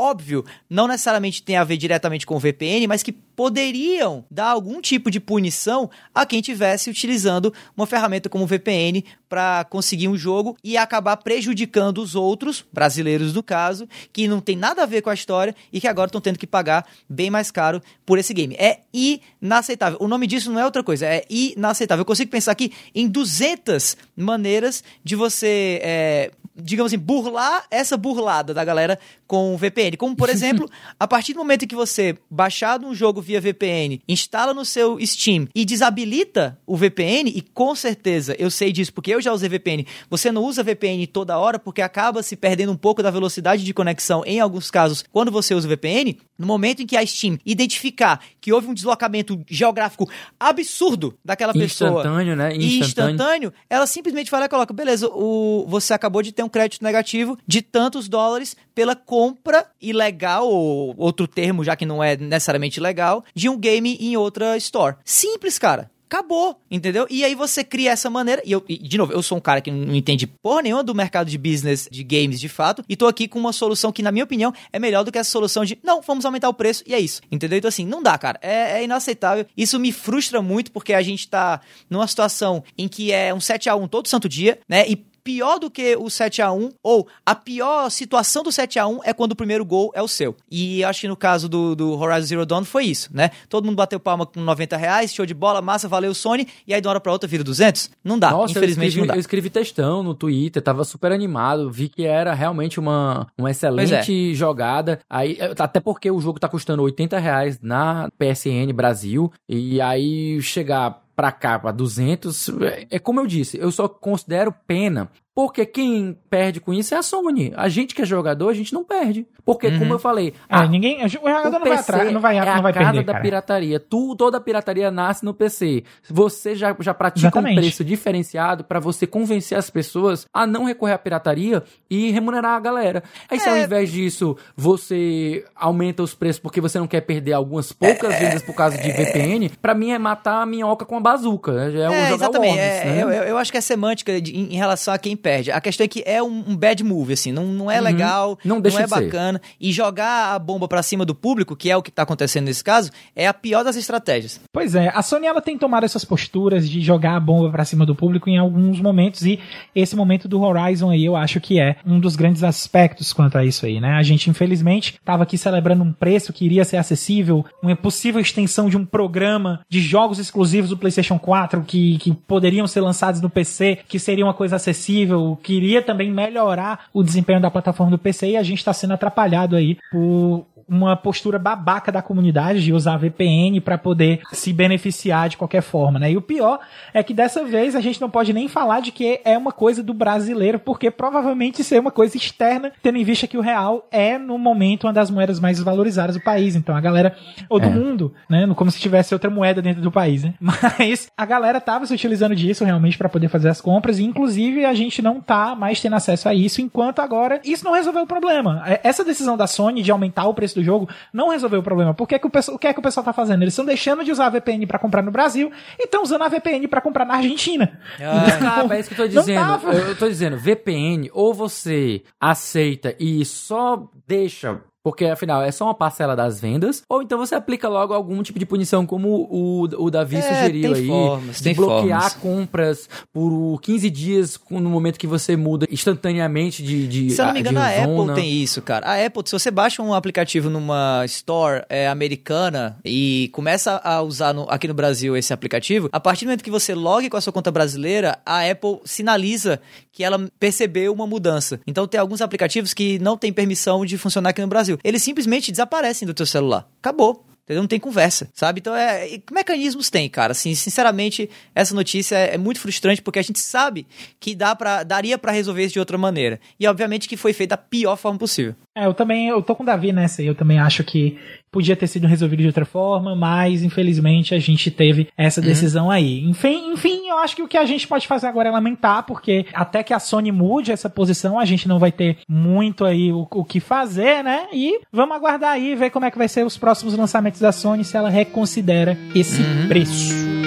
óbvio, não necessariamente tem a ver diretamente com o VPN, mas que poderiam dar algum tipo de punição a quem tivesse utilizando uma ferramenta como o VPN para conseguir um jogo e acabar prejudicando os outros, brasileiros no caso, que não tem nada a ver com a história e que agora estão tendo que pagar bem mais caro por esse game. É inaceitável. O nome disso não é outra coisa, é inaceitável. Eu consigo pensar aqui em 200 maneiras de você, é, digamos assim, burlar essa burlada da galera com o VPN. Como, por exemplo, a partir do momento em que você baixar um jogo via VPN, instala no seu Steam e desabilita o VPN, e com certeza eu sei disso porque eu já usei VPN, você não usa VPN toda hora porque acaba se perdendo um pouco da velocidade de conexão em alguns casos quando você usa o VPN, no momento em que a Steam identificar que houve um deslocamento geográfico absurdo daquela pessoa Instantâneo, né? e Instantâneo. instantâneo, ela simplesmente lá e coloca, beleza, o, você acabou de ter um crédito negativo de tantos dólares pela compra ilegal, ou outro termo, já que não é necessariamente legal, de um game em outra store. Simples, cara. Acabou, entendeu? E aí você cria essa maneira. E eu, e, de novo, eu sou um cara que não entende porra nenhuma do mercado de business de games de fato. E tô aqui com uma solução que, na minha opinião, é melhor do que essa solução de não, vamos aumentar o preço e é isso. Entendeu? Então, assim, não dá, cara. É, é inaceitável. Isso me frustra muito porque a gente tá numa situação em que é um 7x1 todo santo dia, né? E pior do que o 7 a 1 ou a pior situação do 7 a 1 é quando o primeiro gol é o seu. E acho que no caso do, do Horizon Zero Dawn foi isso, né? Todo mundo bateu palma com 90 reais, show de bola, massa, valeu Sony, e aí de uma hora pra outra vira 200? Não dá, Nossa, infelizmente eu escrevi, não dá. eu escrevi textão no Twitter, tava super animado, vi que era realmente uma, uma excelente jogada. Aí, até porque o jogo tá custando 80 reais na PSN Brasil, e aí chegar pra cá, pra 200, é- é como eu disse, eu só considero pena, porque quem perde com isso é a Sony. A gente que é jogador, a gente não perde. Porque, Uhum. como eu falei, Ah, a- ninguém, o jogador não vai atrás, não vai, é não vai a perder, da cara. pirataria. Tu, toda a pirataria nasce no PC. Você já, já pratica Exatamente. um preço diferenciado pra você convencer as pessoas a não recorrer à pirataria e remunerar a galera. Aí se ao É. invés disso você aumenta os preços porque você não quer perder algumas poucas vendas por causa de VPN, pra mim é matar a minhoca com a bazuca. É, um É, jogar exatamente. Worms, é, né? eu, eu- acho que é semântica de- em relação a quem perde. A questão é que é um, um bad move, assim, não, não é legal, Uhum. Não deixa é de ser. bacana. E jogar a bomba pra cima do público, que é o que tá acontecendo nesse caso, é a pior das estratégias. Pois é, a Sony ela tem tomado essas posturas de jogar a bomba pra cima do público em alguns momentos e esse momento do Horizon aí eu acho que é um dos grandes aspectos quanto a isso aí, né? A gente infelizmente tava aqui celebrando um preço que iria ser acessível, uma possível extensão de um programa de jogos exclusivos do PlayStation 4 que, que poderiam ser lançados no PC, que seria uma coisa acessível, que iria também melhorar o desempenho da plataforma do PC e a gente tá sendo atrapalhado aí por uma postura babaca da comunidade de usar VPN para poder se beneficiar de qualquer forma, né? E o pior é que dessa vez a gente não pode nem falar de que é uma coisa do brasileiro, porque provavelmente isso é uma coisa externa, tendo em vista que o real é no momento uma das moedas mais valorizadas do país. Então a galera ou do É. mundo, né? Como se tivesse outra moeda dentro do país, né? Mas a galera tava se utilizando disso realmente para poder fazer as compras e inclusive a gente não tá mais tendo acesso a isso enquanto agora isso não resolveu o problema. É- Essa decisão da Sony de aumentar o preço do jogo não resolveu o problema. Por que, que o, pessoal, o que é que o pessoal tá fazendo? Eles estão deixando de usar a VPN para comprar no Brasil e estão usando a VPN para comprar na Argentina. Ah, Ah, é isso que eu tô dizendo. Eu, eu tô dizendo, VPN, ou você aceita e só deixa. Porque afinal é só uma parcela das vendas, ou então você aplica logo algum tipo de punição, como o, o Davi É, sugeriu tem aí. formas, de tem bloquear formas. compras por 15 dias no momento que você muda instantaneamente de. de Se eu não me engano, a. Apple tem isso, cara. A Apple, se você baixa um aplicativo numa store é, americana e começa a usar no- aqui no Brasil esse aplicativo, a partir do momento que você logue com a sua conta brasileira, a Apple sinaliza que ela percebeu uma mudança. Então tem alguns aplicativos que não têm permissão de funcionar aqui no Brasil. Eles simplesmente desaparecem do teu celular. Acabou. Não tem conversa, sabe? Então, é, que mecanismos tem, cara? Assim, sinceramente, essa notícia é, é muito frustrante porque a gente sabe que dá pra, daria pra resolver isso de outra maneira. E, obviamente, que foi feito da pior forma possível. É, eu também, eu tô com o Davi nessa aí, eu também acho que podia ter sido resolvido de outra forma, mas infelizmente a gente teve essa decisão aí. Enfim, enfim, eu acho que o que a gente pode fazer agora é lamentar, porque até que a Sony mude essa posição, a gente não vai ter muito aí o, o que fazer, né? E vamos aguardar aí, ver como é que vai ser os próximos lançamentos da Sony, se ela reconsidera esse preço.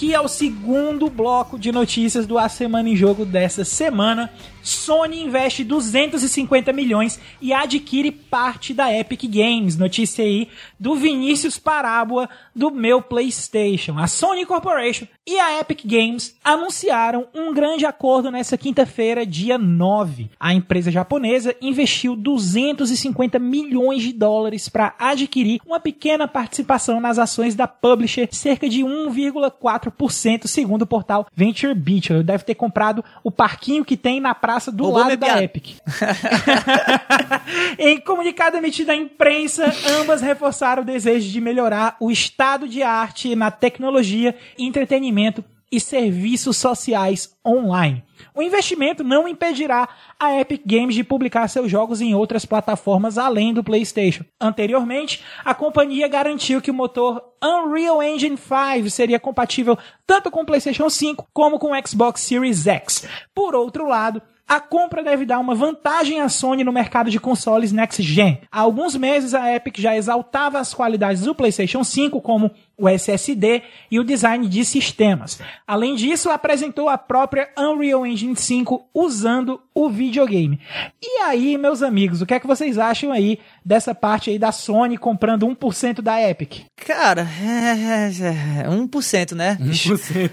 Aqui ao segundo bloco de notícias do A Semana em Jogo dessa semana, Sony investe 250 milhões e adquire parte da Epic Games. Notícia aí do Vinícius Parábola do meu PlayStation. A Sony Corporation e a Epic Games anunciaram um grande acordo nessa quinta-feira, dia 9. A empresa japonesa investiu 250 milhões de dólares para adquirir uma pequena participação nas ações da publisher, cerca de 1,4%, segundo o portal Venture Beat. Ele deve ter comprado o parquinho que tem na praça do Roubou lado da. Epic. em comunicado emitido à imprensa, ambas reforçaram o desejo de melhorar o estado de arte na tecnologia, entretenimento e serviços sociais online. O investimento não impedirá a Epic Games de publicar seus jogos em outras plataformas além do PlayStation. Anteriormente, a companhia garantiu que o motor Unreal Engine 5 seria compatível tanto com o PlayStation 5 como com o Xbox Series X. Por outro lado, a compra deve dar uma vantagem à Sony no mercado de consoles next gen. Há alguns meses a Epic já exaltava as qualidades do PlayStation 5 como o SSD e o design de sistemas. Além disso, apresentou a própria Unreal Engine 5 usando o videogame. E aí, meus amigos, o que é que vocês acham aí dessa parte aí da Sony comprando 1% da Epic? Cara, é, é, é 1%, né? bicho? 1%.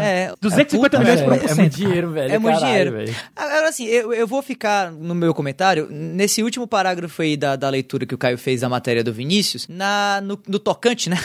É, 250 puta, milhões por é, é muito dinheiro, velho. É muito caralho, dinheiro. velho. Agora, assim, eu, eu vou ficar no meu comentário, nesse último parágrafo aí da, da leitura que o Caio fez da matéria do Vinícius, na, no, no tocante, né?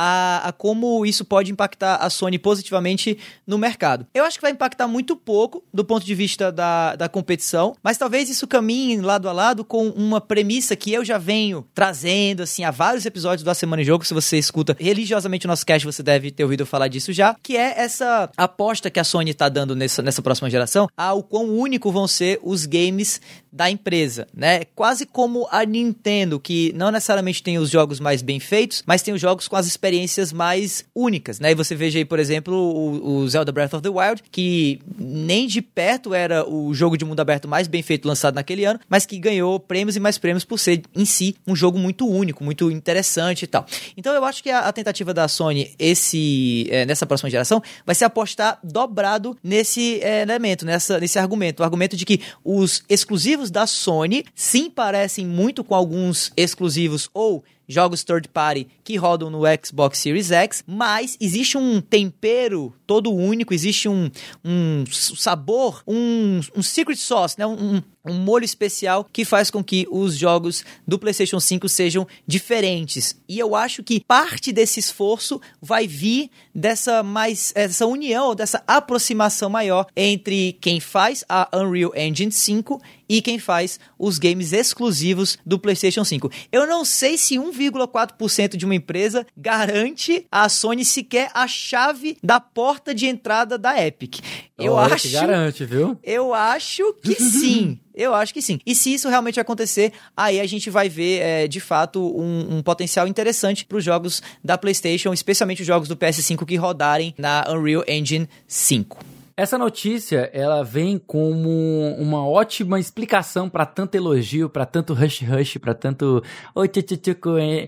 A, a como isso pode impactar a Sony positivamente no mercado. Eu acho que vai impactar muito pouco do ponto de vista da, da competição, mas talvez isso caminhe lado a lado com uma premissa que eu já venho trazendo, assim, há vários episódios da Semana em Jogo. Se você escuta religiosamente o nosso cast, você deve ter ouvido falar disso já, que é essa aposta que a Sony tá dando nessa, nessa próxima geração ao quão único vão ser os games da empresa, né? Quase como a Nintendo, que não necessariamente tem os jogos mais bem feitos, mas tem os jogos com as experiências mais únicas, né? E você veja aí, por exemplo, o, o Zelda Breath of the Wild, que nem de perto era o jogo de mundo aberto mais bem feito lançado naquele ano, mas que ganhou prêmios e mais prêmios por ser em si um jogo muito único, muito interessante e tal. Então eu acho que a, a tentativa da Sony esse é, nessa próxima geração vai ser apostar dobrado nesse é, elemento, nessa, nesse argumento, o argumento de que os exclusivos da Sony sim parecem muito com alguns exclusivos ou jogos third party que rodam no Xbox Series X, mas existe um tempero todo único, existe um, um sabor, um, um secret sauce, né? Um, um molho especial que faz com que os jogos do PlayStation 5 sejam diferentes. E eu acho que parte desse esforço vai vir dessa mais essa união, dessa aproximação maior entre quem faz a Unreal Engine 5 e quem faz os games exclusivos do PlayStation 5. Eu não sei se 1,4% de uma empresa garante a Sony sequer a chave da porta de entrada da Epic. Eu Olha acho que garante, viu? eu acho que sim. Eu acho que sim. E se isso realmente acontecer, aí a gente vai ver, é, de fato, um, um potencial interessante para os jogos da PlayStation, especialmente os jogos do PS5 que rodarem na Unreal Engine 5. Essa notícia, ela vem como uma ótima explicação para tanto elogio, para tanto rush rush, para tanto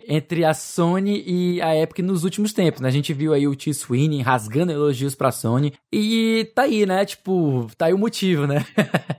entre a Sony e a Epic nos últimos tempos, né? A gente viu aí o T. Sweeney rasgando elogios pra Sony e tá aí, né? Tipo, tá aí o motivo, né?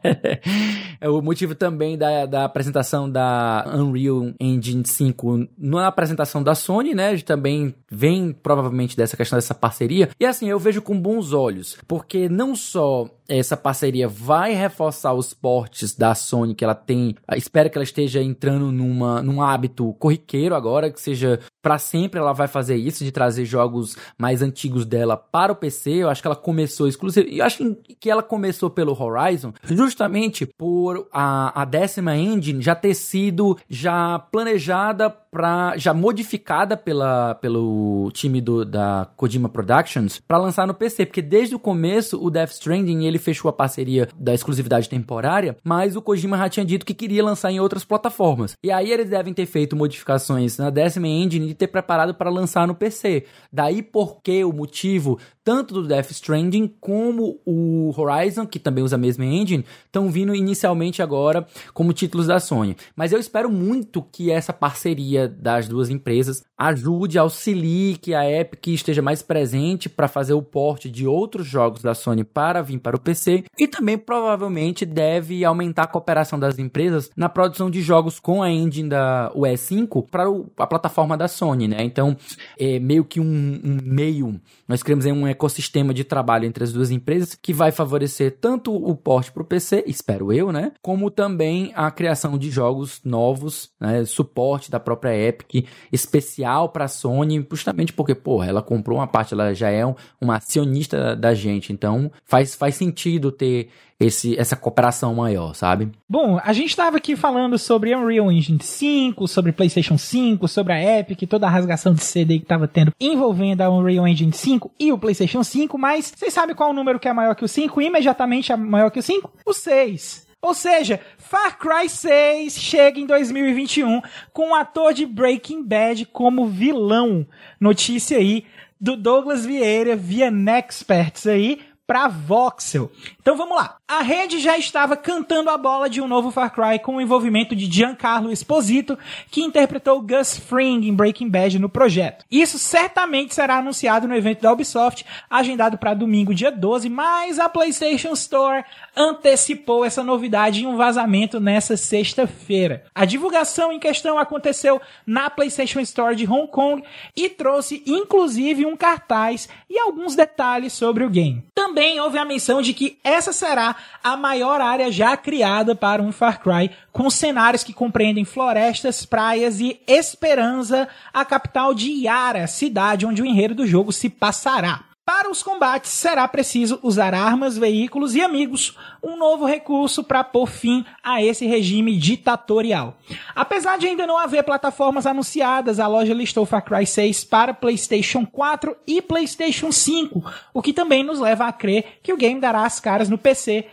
é o motivo também da, da apresentação da Unreal Engine 5 na apresentação da Sony, né? Também vem provavelmente dessa questão dessa parceria. E assim, eu vejo com bons olhos, porque não só essa parceria vai reforçar os portes da Sony que ela tem. Espero que ela esteja entrando numa, num hábito corriqueiro agora, que seja para sempre ela vai fazer isso, de trazer jogos mais antigos dela para o PC. Eu acho que ela começou exclusivo. Eu acho que ela começou pelo Horizon, justamente por a, a décima engine já ter sido já planejada para já modificada pela, pelo time do, da Kojima Productions para lançar no PC, porque desde o começo o Death Stranding ele fechou a parceria da exclusividade temporária, mas o Kojima já tinha dito que queria lançar em outras plataformas. E aí eles devem ter feito modificações na décima engine e ter preparado para lançar no PC. Daí porque o motivo tanto do Death Stranding como o Horizon, que também usa a mesma engine, estão vindo inicialmente agora como títulos da Sony. Mas eu espero muito que essa parceria das duas empresas ajude, auxilie que a Epic esteja mais presente para fazer o porte de outros jogos da Sony para vir para o PC e também provavelmente deve aumentar a cooperação das empresas na produção de jogos com a engine da UE 5 para a plataforma da Sony, né? Então, é meio que um, um meio, nós aí um ecossistema de trabalho entre as duas empresas que vai favorecer tanto o porte para o PC, espero eu, né? Como também a criação de jogos novos, né? Suporte da própria Epic, especial para a Sony, justamente porque, porra, ela comprou uma parte, ela já é um, uma acionista da gente, então faz, faz sentido ter esse, essa cooperação maior, sabe? Bom, a gente estava aqui falando sobre Unreal Engine 5, sobre PlayStation 5, sobre a Epic, toda a rasgação de CD que estava tendo envolvendo a Unreal Engine 5 e o PlayStation 5, mas vocês sabem qual o número que é maior que o 5? Imediatamente é maior que o 5? O 6. Ou seja, Far Cry 6 chega em 2021 com o ator de Breaking Bad como vilão. Notícia aí do Douglas Vieira via Nexperts aí para Voxel. Então vamos lá. A rede já estava cantando a bola de um novo Far Cry com o envolvimento de Giancarlo Esposito, que interpretou Gus Fring em Breaking Bad no projeto. Isso certamente será anunciado no evento da Ubisoft, agendado para domingo, dia 12, mas a PlayStation Store antecipou essa novidade em um vazamento nessa sexta-feira. A divulgação em questão aconteceu na PlayStation Store de Hong Kong e trouxe inclusive um cartaz e alguns detalhes sobre o game. Também houve a menção de que essa será a maior área já criada para um Far Cry, com cenários que compreendem florestas, praias e Esperança, a capital de Yara, cidade onde o enredo do jogo se passará. Para os combates, será preciso usar armas, veículos e amigos, um novo recurso para pôr fim a esse regime ditatorial. Apesar de ainda não haver plataformas anunciadas, a loja listou Far Cry 6 para PlayStation 4 e PlayStation 5, o que também nos leva a crer que o game dará as caras no PC,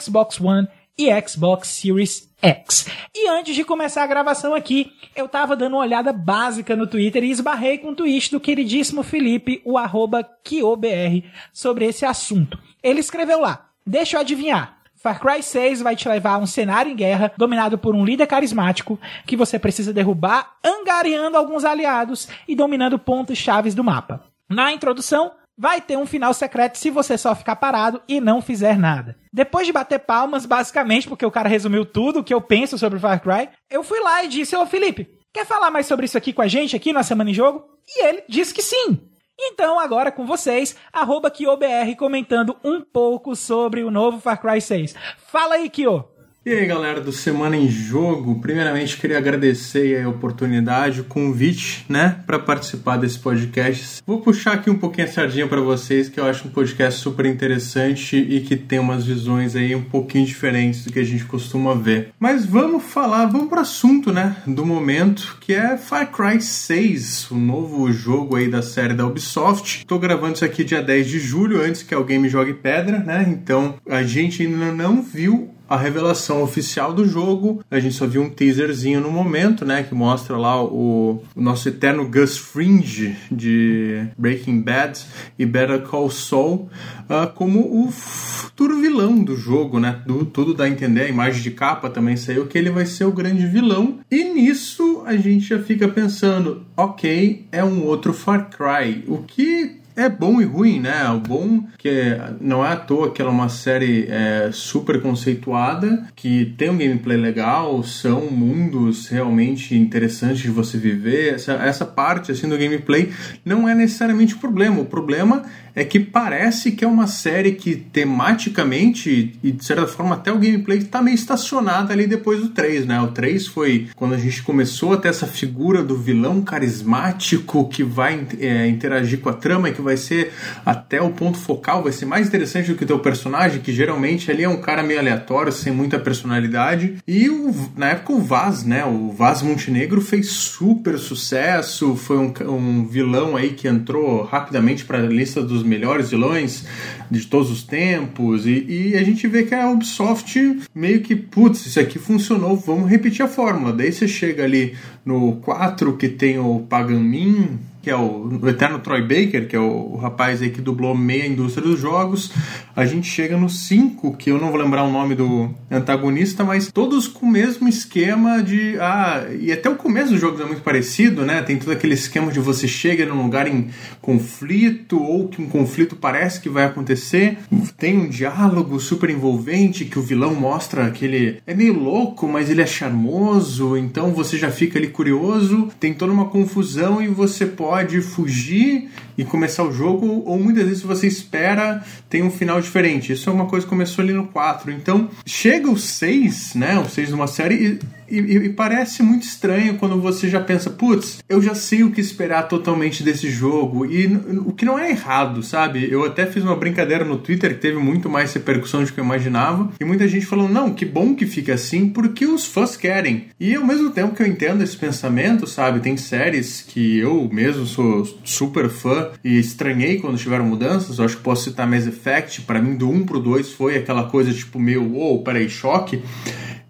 Xbox One e Xbox Series X. E antes de começar a gravação aqui, eu tava dando uma olhada básica no Twitter e esbarrei com um tweet do queridíssimo Felipe, o arroba KioBR, sobre esse assunto. Ele escreveu lá, deixa eu adivinhar, Far Cry 6 vai te levar a um cenário em guerra dominado por um líder carismático que você precisa derrubar, angariando alguns aliados e dominando pontos chaves do mapa. Na introdução, vai ter um final secreto se você só ficar parado e não fizer nada. Depois de bater palmas, basicamente, porque o cara resumiu tudo o que eu penso sobre Far Cry, eu fui lá e disse, ô Felipe, quer falar mais sobre isso aqui com a gente aqui na Semana em Jogo? E ele disse que sim. Então, agora com vocês, arroba KioBR comentando um pouco sobre o novo Far Cry 6. Fala aí, Kio! E aí, galera do Semana em Jogo, primeiramente queria agradecer a oportunidade, o convite, né, para participar desse podcast. Vou puxar aqui um pouquinho a sardinha para vocês, que eu acho um podcast super interessante e que tem umas visões aí um pouquinho diferentes do que a gente costuma ver. Mas vamos falar, vamos pro assunto, né, do momento, que é Far Cry 6, o novo jogo aí da série da Ubisoft. Tô gravando isso aqui dia 10 de julho, antes que alguém me jogue pedra, né? Então, a gente ainda não viu a revelação oficial do jogo. A gente só viu um teaserzinho no momento, né? Que mostra lá o, o nosso eterno Gus Fringe de Breaking Bad e Better Call Saul uh, como o futuro vilão do jogo, né? Do, tudo dá a entender, a imagem de capa também saiu que ele vai ser o grande vilão. E nisso a gente já fica pensando, ok, é um outro Far Cry. O que é bom e ruim, né? O bom que não é à toa que ela é uma série é, super conceituada, que tem um gameplay legal, são mundos realmente interessantes de você viver. Essa, essa parte assim do gameplay não é necessariamente o problema. O problema é que parece que é uma série que tematicamente e de certa forma até o gameplay está meio estacionado ali depois do 3, né? O 3 foi quando a gente começou a ter essa figura do vilão carismático que vai é, interagir com a trama e que vai ser até o ponto focal, vai ser mais interessante do que o teu personagem, que geralmente ali é um cara meio aleatório, sem muita personalidade. E o, na época o Vaz, né? O Vaz Montenegro fez super sucesso, foi um, um vilão aí que entrou rapidamente para a lista dos melhores vilões de todos os tempos. E, e, a gente vê que a Ubisoft meio que, putz, isso aqui funcionou, vamos repetir a fórmula. Daí você chega ali no 4 que tem o Pagan Min, que é o, o, eterno Troy Baker, que é o, o, rapaz aí que dublou meia indústria dos jogos. A gente chega no 5, que eu não vou lembrar o nome do antagonista, mas todos com o mesmo esquema de. Ah, e até o começo do jogo é muito parecido, né? Tem todo aquele esquema de você chega num lugar em conflito, ou que um conflito parece que vai acontecer. Tem um diálogo super envolvente que o vilão mostra que ele é meio louco, mas ele é charmoso, então você já fica ali curioso. Tem toda uma confusão e você pode pode fugir e começar o jogo, ou muitas vezes você espera, tem um final diferente. Isso é uma coisa que começou ali no 4. Então, chega o 6, né? O 6 de uma série, e, e, parece muito estranho quando você já pensa, putz, eu já sei o que esperar totalmente desse jogo. E o que não é errado, sabe? Eu até fiz uma brincadeira no Twitter que teve muito mais repercussão do que eu imaginava. E muita gente falou, não, que bom que fica assim, porque os fãs querem. E ao mesmo tempo que eu entendo esse pensamento, sabe? Tem séries que eu mesmo sou super fã e estranhei quando tiveram mudanças. Eu acho que posso citar Mass Effect. para mim, do 1 pro 2 foi aquela coisa tipo meio, uou, wow, peraí, choque.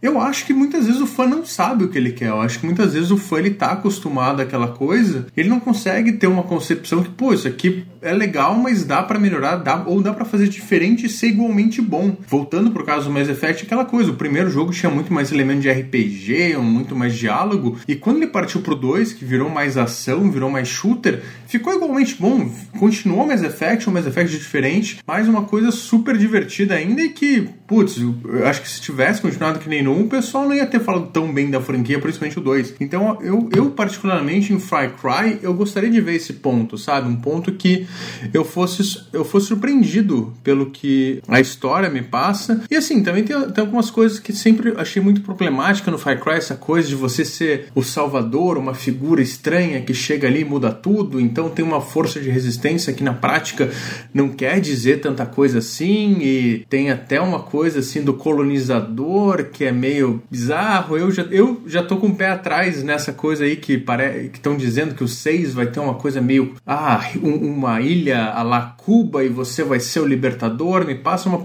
Eu acho que muitas vezes o fã não sabe o que ele quer. Eu acho que muitas vezes o fã ele tá acostumado àquela coisa, ele não consegue ter uma concepção que, pô, isso aqui é legal, mas dá para melhorar, dá, ou dá para fazer diferente e ser igualmente bom. Voltando pro caso do Mass Effect, aquela coisa, o primeiro jogo tinha muito mais elemento de RPG, muito mais diálogo, e quando ele partiu pro 2, que virou mais ação, virou mais shooter, ficou igualmente bom. Continuou o Mass Effect, um Mass Effect diferente, mas uma coisa super divertida ainda e que, putz, eu acho que se tivesse continuado que nem no 1, o pessoal não ia ter falado tão bem da franquia, principalmente o 2. Então, eu, eu particularmente em Far Cry, eu gostaria de ver esse ponto, sabe? Um ponto que eu fosse, eu fosse surpreendido pelo que a história me passa. E assim, também tem, tem algumas coisas que sempre achei muito problemática no Far Cry, essa coisa de você ser o salvador, uma figura estranha que chega ali e muda tudo, então tem uma força de resistência que na prática não quer dizer tanta coisa assim, e tem até uma coisa assim do colonizador que é meio bizarro. Eu já, eu já tô com o pé atrás nessa coisa aí que estão dizendo que o 6 vai ter uma coisa meio. Ah, um, uma ilha a la Cuba e você vai ser o libertador. Me passa uma,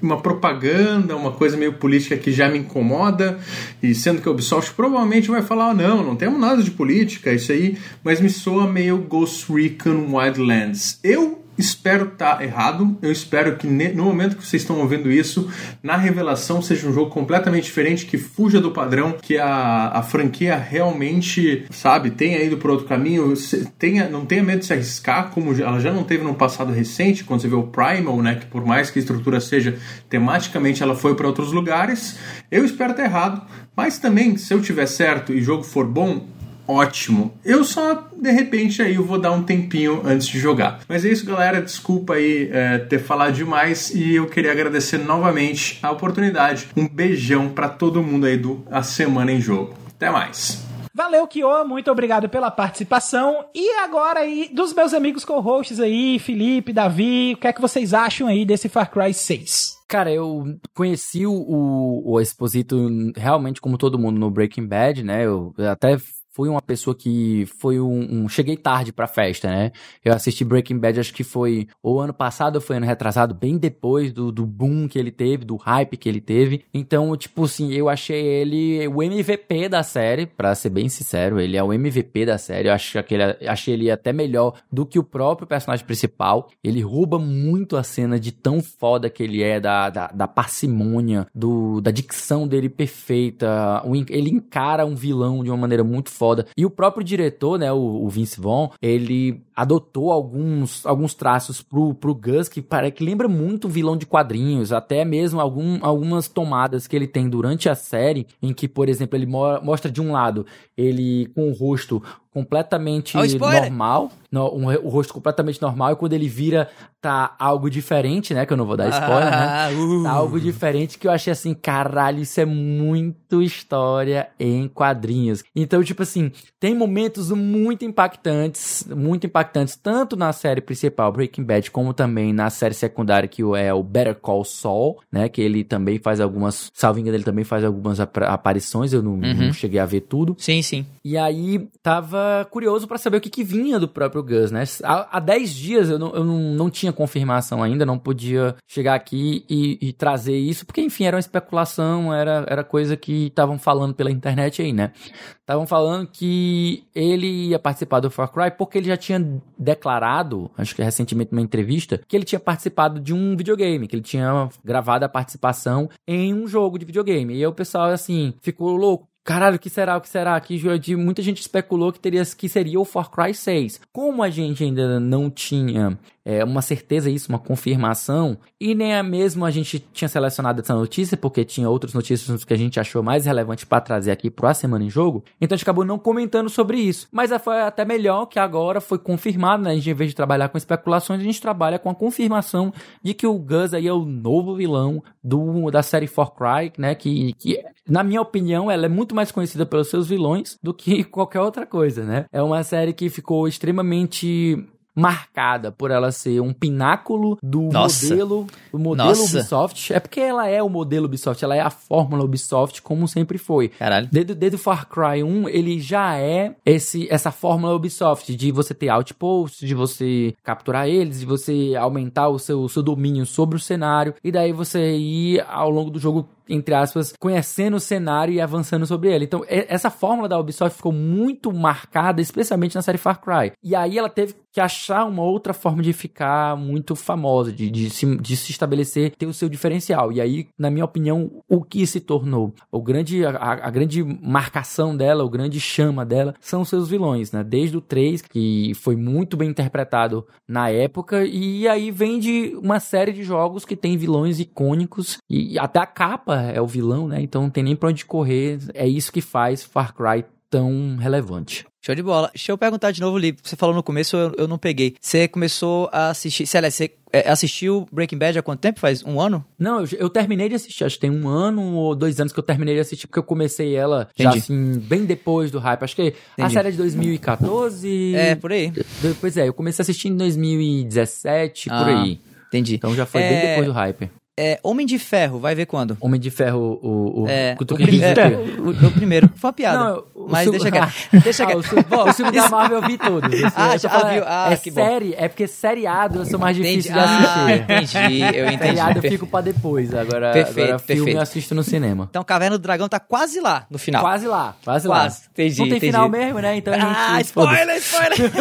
uma propaganda, uma coisa meio política que já me incomoda. E sendo que a Ubisoft provavelmente vai falar: ah, não, não temos nada de política, isso aí. Mas me soa meio Ghost Recon Wildlands. Eu Espero estar tá errado. Eu espero que no momento que vocês estão ouvindo isso, na revelação seja um jogo completamente diferente, que fuja do padrão, que a, a franquia realmente, sabe, tenha ido por outro caminho, tenha, não tenha medo de se arriscar, como ela já não teve no passado recente, quando você vê o Primal, né, que por mais que a estrutura seja tematicamente, ela foi para outros lugares. Eu espero estar errado, mas também, se eu tiver certo e o jogo for bom, ótimo. Eu só, de repente, aí eu vou dar um tempinho antes de jogar. Mas é isso, galera. Desculpa aí é, ter falado demais e eu queria agradecer novamente a oportunidade. Um beijão para todo mundo aí do A Semana em Jogo. Até mais. Valeu, Kyo, muito obrigado pela participação. E agora aí, dos meus amigos co-hosts aí, Felipe, Davi, o que é que vocês acham aí desse Far Cry 6? Cara, eu conheci o, o, o Exposito realmente como todo mundo no Breaking Bad, né? Eu até fui uma pessoa que foi um, um, cheguei tarde pra festa, né? Eu assisti Breaking Bad, acho que foi o ano passado ou foi ano retrasado, bem depois do, do boom que ele teve, do hype que ele teve. Então, tipo assim, eu achei ele o MVP da série, pra ser bem sincero, ele é o MVP da série. Eu acho que ele, achei ele até melhor do que o próprio personagem principal. Ele rouba muito a cena de tão foda que ele é, da, da, da parcimônia, do, da dicção dele perfeita. Ele encara um vilão de uma maneira muito foda. E o próprio diretor, né, o, o Vince Vaughn, ele adotou alguns, alguns traços pro, pro Gus que, para, que lembra muito um vilão de quadrinhos, até mesmo algum, algumas tomadas que ele tem durante a série, em que, por exemplo, ele mo mostra de um lado ele com o rosto completamente Oh, normal, no, um, o rosto completamente normal, e quando ele vira, tá algo diferente, né? Que eu não vou dar spoiler, né? Ah, uh. Tá algo diferente que eu achei assim, caralho, isso é muito história em quadrinhos. Então, tipo assim, tem momentos muito impactantes, muito impactantes, tanto na série principal, Breaking Bad, como também na série secundária, que é o Better Call Saul, né? Que ele também faz algumas, salvo engano, ele também faz algumas ap- aparições, eu não, não cheguei a ver tudo. Sim, sim. E aí, tava curioso pra saber o que, que vinha do próprio Gus, né? Há, há 10 dias eu, não, eu não, não tinha confirmação ainda, não podia chegar aqui e, e trazer isso, porque, enfim, era uma especulação, era, era coisa que estavam falando pela internet aí, né? Estavam falando que ele ia participar do Far Cry porque ele já tinha declarado, acho que recentemente numa entrevista, que ele tinha participado de um videogame, que ele tinha gravado a participação em um jogo de videogame. E aí o pessoal, assim, ficou louco. Caralho, o que será? O que será? Que de muita gente especulou que teria que seria o Far Cry 6. Como a gente ainda não tinha é, uma certeza isso, uma confirmação, e nem a mesmo a gente tinha selecionado essa notícia, porque tinha outras notícias que a gente achou mais relevante para trazer aqui pro A Semana em Jogo, então a gente acabou não comentando sobre isso. Mas foi até melhor que agora foi confirmado, né? A gente, em vez de trabalhar com especulações, a gente trabalha com a confirmação de que o Gus aí é o novo vilão do, da série Far Cry, né? Que, que, na minha opinião, ela é muito mais conhecida pelos seus vilões do que qualquer outra coisa, né? É uma série que ficou extremamente marcada por ela ser um pináculo do Nossa. modelo do modelo Nossa. Ubisoft. É porque ela é o modelo Ubisoft, ela é a fórmula Ubisoft como sempre foi. Caralho. Desde, Far Cry 1, ele já é esse, essa fórmula Ubisoft de você ter outposts, de você capturar eles, de você aumentar o seu, o seu domínio sobre o cenário, e daí você ir ao longo do jogo entre aspas, conhecendo o cenário e avançando sobre ele. Então, essa fórmula da Ubisoft ficou muito marcada, especialmente na série Far Cry. E aí ela teve que achar uma outra forma de ficar muito famosa, de, de, se, de se estabelecer, ter o seu diferencial. E aí, na minha opinião, o que se tornou o grande, a, a grande marcação dela, o grande chama dela, são os seus vilões, né? Desde o 3, que foi muito bem interpretado na época, e aí vem de uma série de jogos que tem vilões icônicos, e até a capa é o vilão, né? Então não tem nem pra onde correr. É isso que faz Far Cry tão relevante. Show de bola. Deixa eu perguntar de novo, Li. Você falou no começo, eu, eu não peguei. Você começou a assistir. Sei lá, você é, assistiu Breaking Bad há quanto tempo? Faz um ano? Não, eu, eu terminei de assistir. Acho que tem um ano ou dois anos que eu terminei de assistir, porque eu comecei ela já Entendi. assim, bem depois do hype. Acho que a Entendi. série é de 2014. É, por aí. Pois é, eu comecei a assistir em 2017, por Ah, aí. Entendi. Então já foi É, bem depois do hype. É, Homem de Ferro, vai ver quando? Homem de Ferro, o. o, É, o, prim- é, o- o primeiro. Foi uma piada. Não, o mas deixa quieto. Deixa Ah, quieto. o, seu- bom, o filme da Marvel eu vi todos. Ah, já falando, viu? Ah, é que bom. série, é porque seriado eu sou mais Entendi. difícil de Ah, assistir. entendi. Eu entendi. Seriado eu fico pra depois. Agora, Perfeito, agora filme perfeito. eu assisto no cinema. Então, Caverna do Dragão tá quase lá no final. Quase lá, quase, Quase, lá. entendi, Não tem entendi. final mesmo, né? Então gente. Ah, foda-se. spoiler, spoiler!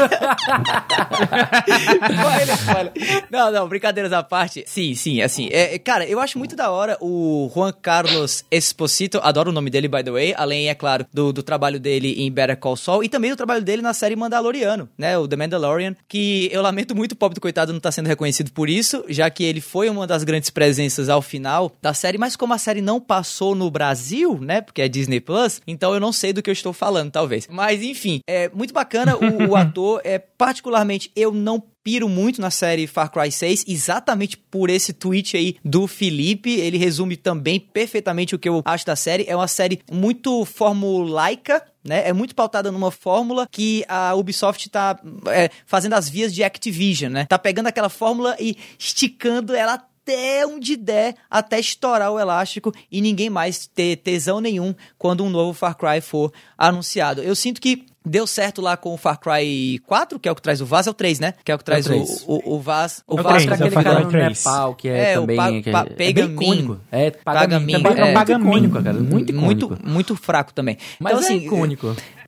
spoiler, spoiler. Não, não, brincadeiras à parte. Sim, sim, assim, é, é- cara, eu acho muito da hora o Juan Carlos Esposito, adoro o nome dele, by the way, além, é claro, do, do trabalho dele em Better Call Saul e também do trabalho dele na série Mandaloriano, né, o The Mandalorian, que eu lamento muito o pobre do coitado não tá sendo reconhecido por isso, já que ele foi uma das grandes presenças ao final da série, mas como a série não passou no Brasil, né, porque é Disney Plus, então eu não sei do que eu estou falando, talvez. Mas, enfim, é muito bacana o, o ator, é particularmente eu não piro muito na série Far Cry 6, exatamente por esse tweet aí do Felipe. Ele resume também perfeitamente o que eu acho da série. É uma série muito formulaica, né? É muito pautada numa fórmula que a Ubisoft tá é, fazendo as vias de Activision, né? Tá pegando aquela fórmula e esticando ela até onde der, até estourar o elástico e ninguém mais ter tesão nenhum quando um novo Far Cry for anunciado. Eu sinto que Deu certo lá com o Far Cry 4, que é o que traz o Vaz, é o 3, né? Que é o que traz É o o, 3. o, o Vaz. O É o Vaz 3, pra é o aquele Far cara. No 3. Nepal, que é, É, o também... Pa- que é, Pa- é Pagamin. É, Pagamin, também é. é, muito icônico, cara. Muito icônico. Muito, muito fraco também. Mas então, é assim, icônico. É, é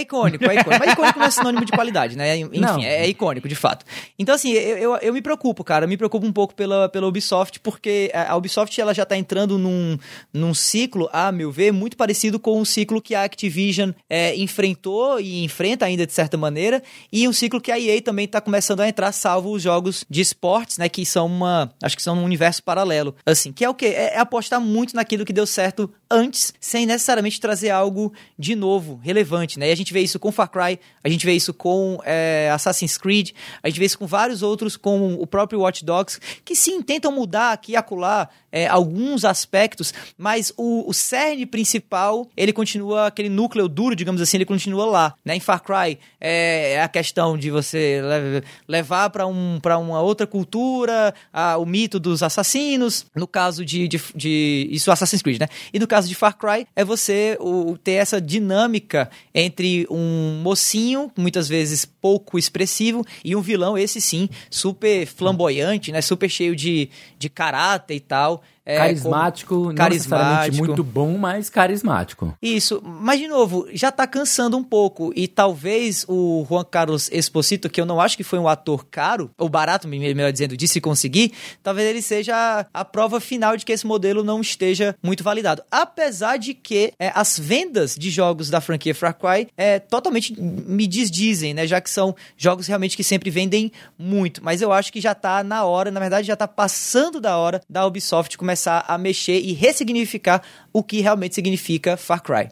icônico, é icônico. Mas icônico não é sinônimo de qualidade, né? Enfim, Não. é, é icônico, de fato. Então, assim, eu, eu, eu me preocupo, cara. Eu me preocupo um pouco pela, pela Ubisoft, porque a Ubisoft ela já tá entrando num, num ciclo, a meu ver, muito parecido com o ciclo que a Activision é, enfrentou e enfrenta ainda de certa maneira, e um ciclo que a EA também tá começando a entrar, salvo os jogos de esportes, né? Que são uma. Acho que são um universo paralelo. Assim, que é o quê? É, é apostar muito naquilo que deu certo antes, sem necessariamente trazer algo de novo, relevante, né? E a gente vê isso com Far Cry, a gente vê isso com é, Assassin's Creed, a gente vê isso com vários outros, com o próprio Watch Dogs, que sim, tentam mudar aqui e acolá é, alguns aspectos, mas o, o cerne principal, ele continua, aquele núcleo duro, digamos assim, ele continua lá, né? Em Far Cry, é, é a questão de você le- levar para um, uma outra cultura a- o mito dos assassinos, no caso de, de, de- Isso Assassin's Creed, né? E no caso de Far Cry, é você o, ter essa dinâmica entre um mocinho, muitas vezes pouco expressivo, e um vilão, esse sim, super flamboyante, né? Super cheio de, de caráter e tal. É, carismático, não carismático. necessariamente muito bom, mas carismático. isso, mas de novo, já tá cansando um pouco. E talvez o Juan Carlos Esposito, que eu não acho que foi um ator caro, ou barato, me- melhor dizendo, de se conseguir, talvez ele seja a prova final de que esse modelo não esteja muito validado. Apesar de que é, as vendas de jogos da franquia Far Cry é, totalmente me desdizem, né? Já que são jogos realmente que sempre vendem muito. Mas eu acho que já tá na hora, na verdade já tá passando da hora da Ubisoft começar a mexer e ressignificar o que realmente significa Far Cry.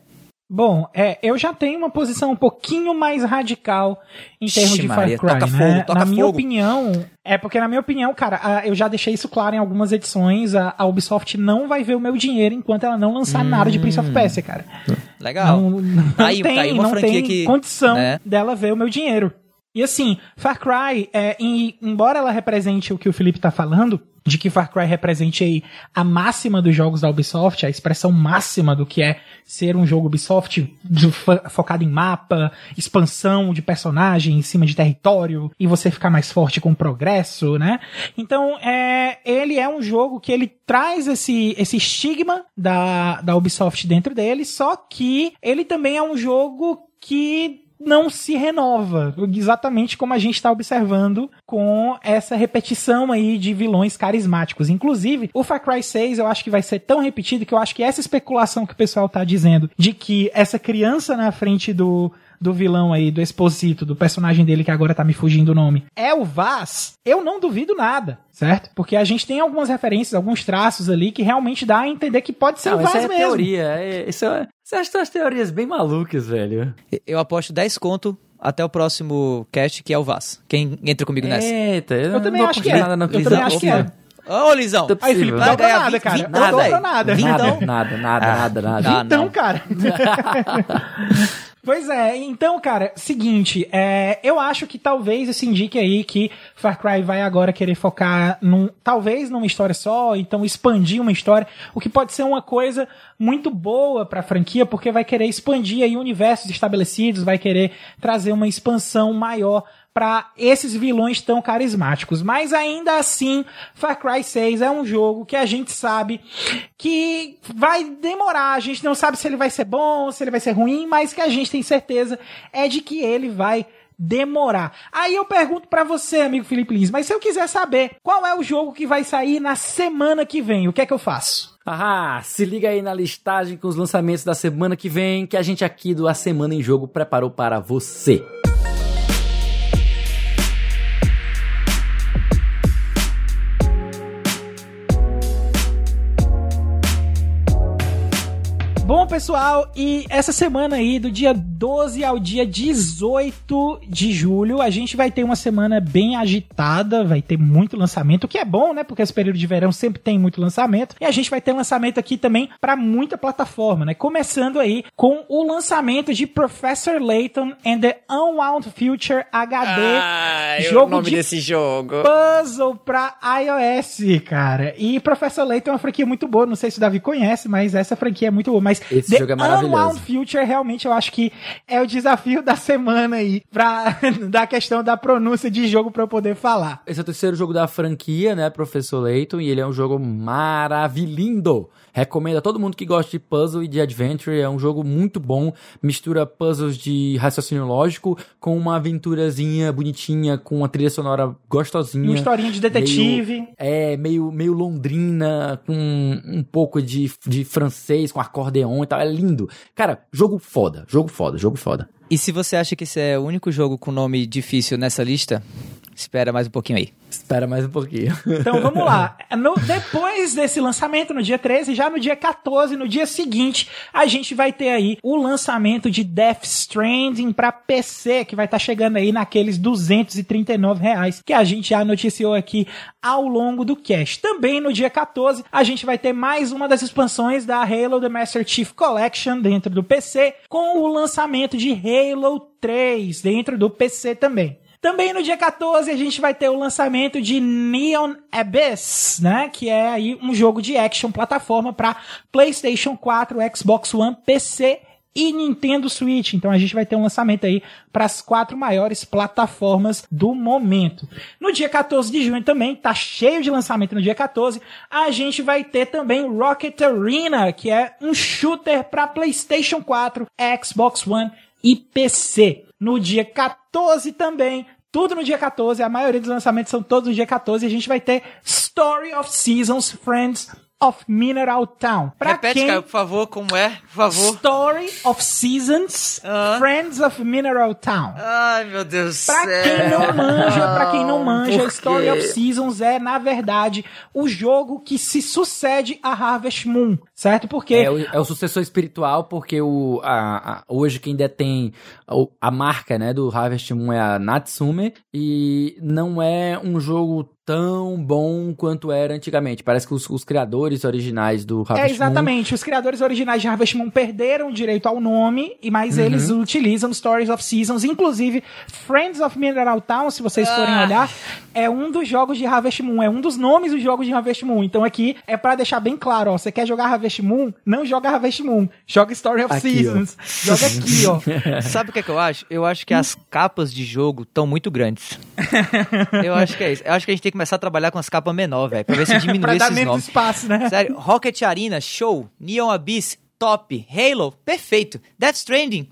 Bom, é, eu já tenho uma posição um pouquinho mais radical em termos Ixi, de Maria, Far Cry, toca né? fogo, toca na minha fogo. opinião, é porque na minha opinião, cara, a- eu já deixei isso claro em algumas edições, a, a Ubisoft não vai ver o meu dinheiro enquanto ela não lançar nada de Prince of Persia, cara. Legal. Não, não Tá aí- tem, tá aí uma não franquia tem que, condição né? dela ver o meu dinheiro. E assim, Far Cry, é, em- embora ela represente o que o Felipe tá falando, de que Far Cry represente aí a máxima dos jogos da Ubisoft, a expressão máxima do que é ser um jogo Ubisoft focado em mapa, expansão de personagem em cima de território e você ficar mais forte com o progresso, né? Então, é, ele é um jogo que ele traz esse, esse estigma da, da Ubisoft dentro dele, só que ele também é um jogo que não se renova, exatamente como a gente está observando com essa repetição aí de vilões carismáticos. Inclusive, o Far Cry 6 eu acho que vai ser tão repetido que eu acho que essa especulação que o pessoal tá dizendo de que essa criança na frente do do vilão aí, do Exposito, do personagem dele que agora tá me fugindo o nome, é o Vaz, eu não duvido nada, certo? Porque a gente tem algumas referências, alguns traços ali que realmente dá a entender que pode ser Não, o essa Vaz é mesmo. teoria. É, isso é, você acha umas teorias bem malucas, velho. Eu aposto 10 conto até o próximo cast, que é o Vaz. Quem entra comigo nessa? Eita, eu, Eu também acho que é. nada não. Eu também Lisão, acho que é. Ô, Lisão! Tô Aí, Felipe, não ganhar nada, 20, cara. 20 Não nada, nada. Nada, nada, nada, Ah, nada, nada. Então, cara. pois é, então, cara, seguinte, é, eu acho que talvez isso indique aí que Far Cry vai agora querer focar num, talvez numa história só, então expandir uma história, o que pode ser uma coisa muito boa pra franquia, porque vai querer expandir aí universos estabelecidos, vai querer trazer uma expansão maior para esses vilões tão carismáticos. Mas ainda assim, Far Cry 6 é um jogo que a gente sabe que vai demorar. A gente não sabe se ele vai ser bom, se ele vai ser ruim, mas que a gente tem certeza é de que ele vai demorar. Aí eu pergunto pra você, amigo Felipe Lins, mas se eu quiser saber qual é o jogo que vai sair na semana que vem, o que é que eu faço? Ah, se liga aí na listagem com os lançamentos da semana que vem, que a gente aqui do A Semana em Jogo preparou para você. Pessoal, e essa semana aí, do dia 12 ao dia 18 de julho, a gente vai ter uma semana bem agitada, vai ter muito lançamento, o que é bom, né? Porque esse período de verão sempre tem muito lançamento. E a gente vai ter lançamento aqui também para muita plataforma, né? Começando aí com o lançamento de Professor Layton and the Unwound Future HD. Ah, jogo o nome de desse jogo. puzzle pra iOS, cara. E Professor Layton é uma franquia muito boa. Não sei se o Davi conhece, mas essa franquia é muito boa. Mas Esse The jogo é maravilhoso. Unwound Future realmente eu acho que é o desafio da semana aí, pra, da questão da pronúncia de jogo pra eu poder falar. Esse é o terceiro jogo da franquia, né, Professor Layton, e ele é um jogo maravilhindo. Recomendo a todo mundo que gosta de puzzle e de adventure, é um jogo muito bom, mistura puzzles de raciocínio lógico com uma aventurazinha bonitinha, com uma trilha sonora gostosinha. Uma historinha de detetive. Meio, é, meio, meio londrina, com um pouco de, de francês, com acordeon e tal, é lindo. Cara, jogo foda, jogo foda, jogo foda. E se você acha que esse é o único jogo com nome difícil nessa lista, espera mais um pouquinho aí. Espera mais um pouquinho. Então vamos lá. No- depois desse lançamento, no dia 13, já no dia 14, no dia seguinte, a gente vai ter aí o lançamento de Death Stranding pra PC, que vai estar chegando aí naqueles 239 reais que a gente já noticiou aqui ao longo do cast. Também no dia 14, a gente vai ter mais uma das expansões da Halo The Master Chief Collection dentro do PC, com o lançamento de Halo 3 dentro do PC também. Também no dia 14 a gente vai ter o lançamento de Neon Abyss, né? Que é aí um jogo de action plataforma para PlayStation 4, Xbox One, PC e Nintendo Switch. Então a gente vai ter um lançamento aí para as quatro maiores plataformas do momento. No dia 14 de junho também, tá cheio de lançamento no dia 14. A gente vai ter também Rocket Arena, que é um shooter para PlayStation 4, Xbox One e PC. No dia 14 também, tudo no dia 14, a maioria dos lançamentos são todos no dia 14, a gente vai ter Story of Seasons Friends of Mineral Town. Pra Repete, quem... Caio, por favor, como é? Por favor. Story of Seasons Ah. Friends of Mineral Town. Ai, meu Deus do Pra céu. quem não manja, pra quem não manja, Story of Seasons é, na verdade, o jogo que se sucede a Harvest Moon, certo? Porque É o, é o sucessor espiritual, porque o, a, a- hoje quem detém o- a marca né, do Harvest Moon é a Natsume, e não é um jogo tão bom quanto era antigamente. Parece que os, os criadores originais do Harvest É, Moon... exatamente. Os criadores originais de Harvest Moon perderam o direito ao nome, e mas Uhum. eles utilizam Stories of Seasons, inclusive Friends of Mineral Town, se vocês forem Ah. olhar, é um dos jogos de Harvest Moon, é um dos nomes dos jogos de Harvest Moon. Então aqui é pra deixar bem claro, ó, você quer jogar Harvest Moon? Não joga Harvest Moon, joga Story of Aqui, Seasons. Joga aqui, ó. Sabe o que é que eu acho? Eu acho que as capas de jogo estão muito grandes. Eu acho que é isso. Eu acho que a gente tem que começar a trabalhar com as capas menor, velho, pra ver se pra diminui dar esses menos nomes. espaço, né? Sério, Rocket Arena, show. Neon Abyss, top. Halo, perfeito. Death Stranding,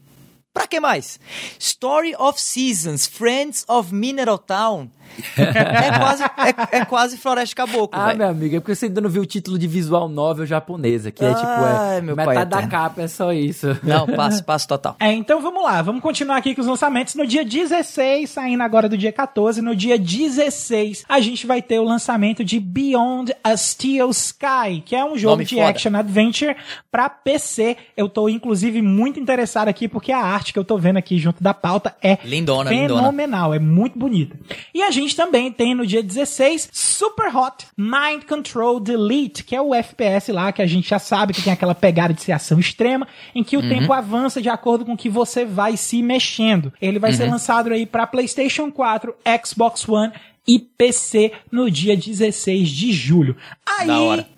pra que mais? Story of Seasons, Friends of Mineral Town. É quase, é, é quase Floresta Caboclo, Ah, velho. meu amigo, é porque você ainda não viu o título de visual novel japonesa, que é tipo, é, meu pai metade da eterno. capa é só isso. Não, passo, passo total. É, então vamos lá, vamos continuar aqui com os lançamentos. No dia 16, saindo agora do dia 14, no dia 16, a gente vai ter o lançamento de Beyond a Steel Sky, que é um jogo Nome de foda. action adventure pra PC. Eu tô inclusive muito interessado aqui porque a arte que eu tô vendo aqui junto da pauta é Lindona, lindona. fenomenal, é muito bonita. E a gente também tem no dia 16 Super Hot Mind Control Delete, que é o FPS lá que a gente já sabe que tem aquela pegada de ação extrema, em que o tempo avança de acordo com que você vai se mexendo. Ele vai ser lançado aí para PlayStation 4, Xbox One e PC no dia 16 de julho. Aí,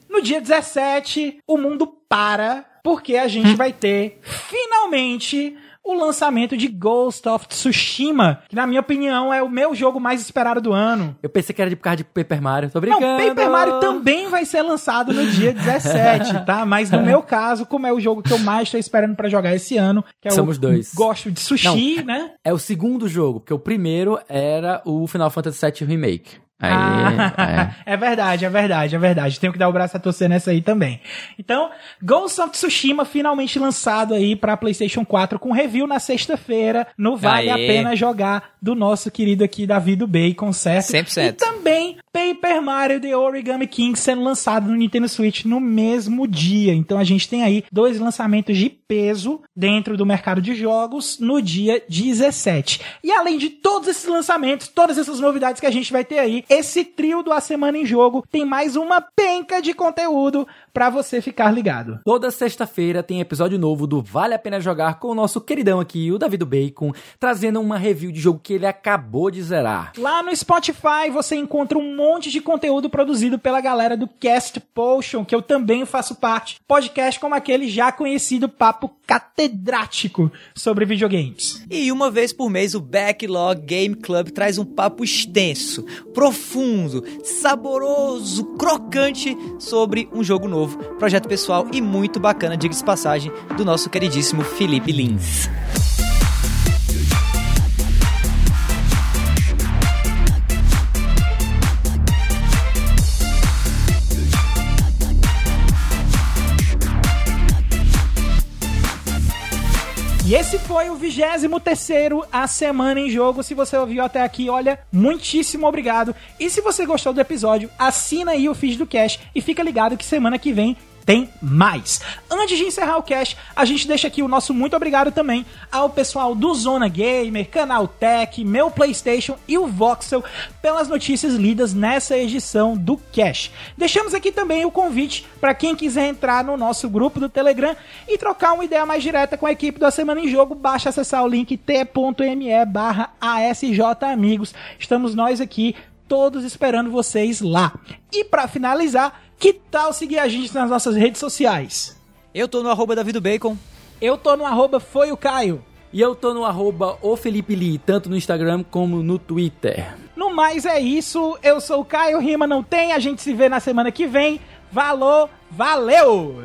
no dia 17, o mundo para porque a gente vai ter finalmente o lançamento de Ghost of Tsushima, que na minha opinião é o meu jogo mais esperado do ano. Eu pensei que era de por causa de Paper Mario. Tô Não, brincando. Paper Mario também vai ser lançado no dia 17, tá? Mas no meu caso, como é o jogo que eu mais tô esperando pra jogar esse ano, que é Somos o dois. Gosto de Sushi, né? É o segundo jogo, porque o primeiro era o Final Fantasy VII Remake. Aí, Ah, é. verdade, é verdade, é verdade. Tenho que dar o braço a torcer nessa aí também. Então, Ghost of Tsushima finalmente lançado aí pra PlayStation 4 com review na sexta-feira no Vale a Aê. Pena Jogar do nosso querido aqui Davi do Bacon, certo? 100%. E também Paper Mario The Origami King sendo lançado no Nintendo Switch no mesmo dia. Então a gente tem aí dois lançamentos de peso dentro do mercado de jogos no dia 17. E além de todos esses lançamentos, todas essas novidades que a gente vai ter aí, esse trio do A Semana em Jogo tem mais uma penca de conteúdo pra você ficar ligado. Toda sexta-feira tem episódio novo do Vale a Pena Jogar com o nosso queridão aqui, o David Bacon, trazendo uma review de jogo que ele acabou de zerar. Lá no Spotify você encontra um monte de conteúdo produzido pela galera do Cast Potion, que eu também faço parte. Podcast como aquele já conhecido papo catedrático sobre videogames. E uma vez por mês o Backlog Game Club traz um papo extenso, profundo, saboroso, crocante sobre um jogo novo, projeto pessoal e muito bacana, diga-se de passagem, do nosso queridíssimo Felipe Lins. E esse foi o 23 terceiro A Semana em Jogo. Se você ouviu até aqui, olha, muitíssimo obrigado. E se você gostou do episódio, assina aí o feed do Cash e fica ligado que semana que vem tem mais. Antes de encerrar o cast, a gente deixa aqui o nosso muito obrigado também ao pessoal do Zona Gamer, Canal Tech, Meu PlayStation e o Voxel pelas notícias lidas nessa edição do Cash. Deixamos aqui também o convite para quem quiser entrar no nosso grupo do Telegram e trocar uma ideia mais direta com a equipe da Semana em Jogo, basta acessar o link t.me barra Amigos. Estamos nós aqui todos esperando vocês lá. E para finalizar, que tal seguir a gente nas nossas redes sociais? Eu tô no arroba Davi do Bacon. Eu tô no arroba foi o Caio. E eu tô no arroba o Felipe Lee, tanto no Instagram como no Twitter. No mais é isso, eu sou o Caio, rima não tem, a gente se vê na semana que vem. Valeu, valeu!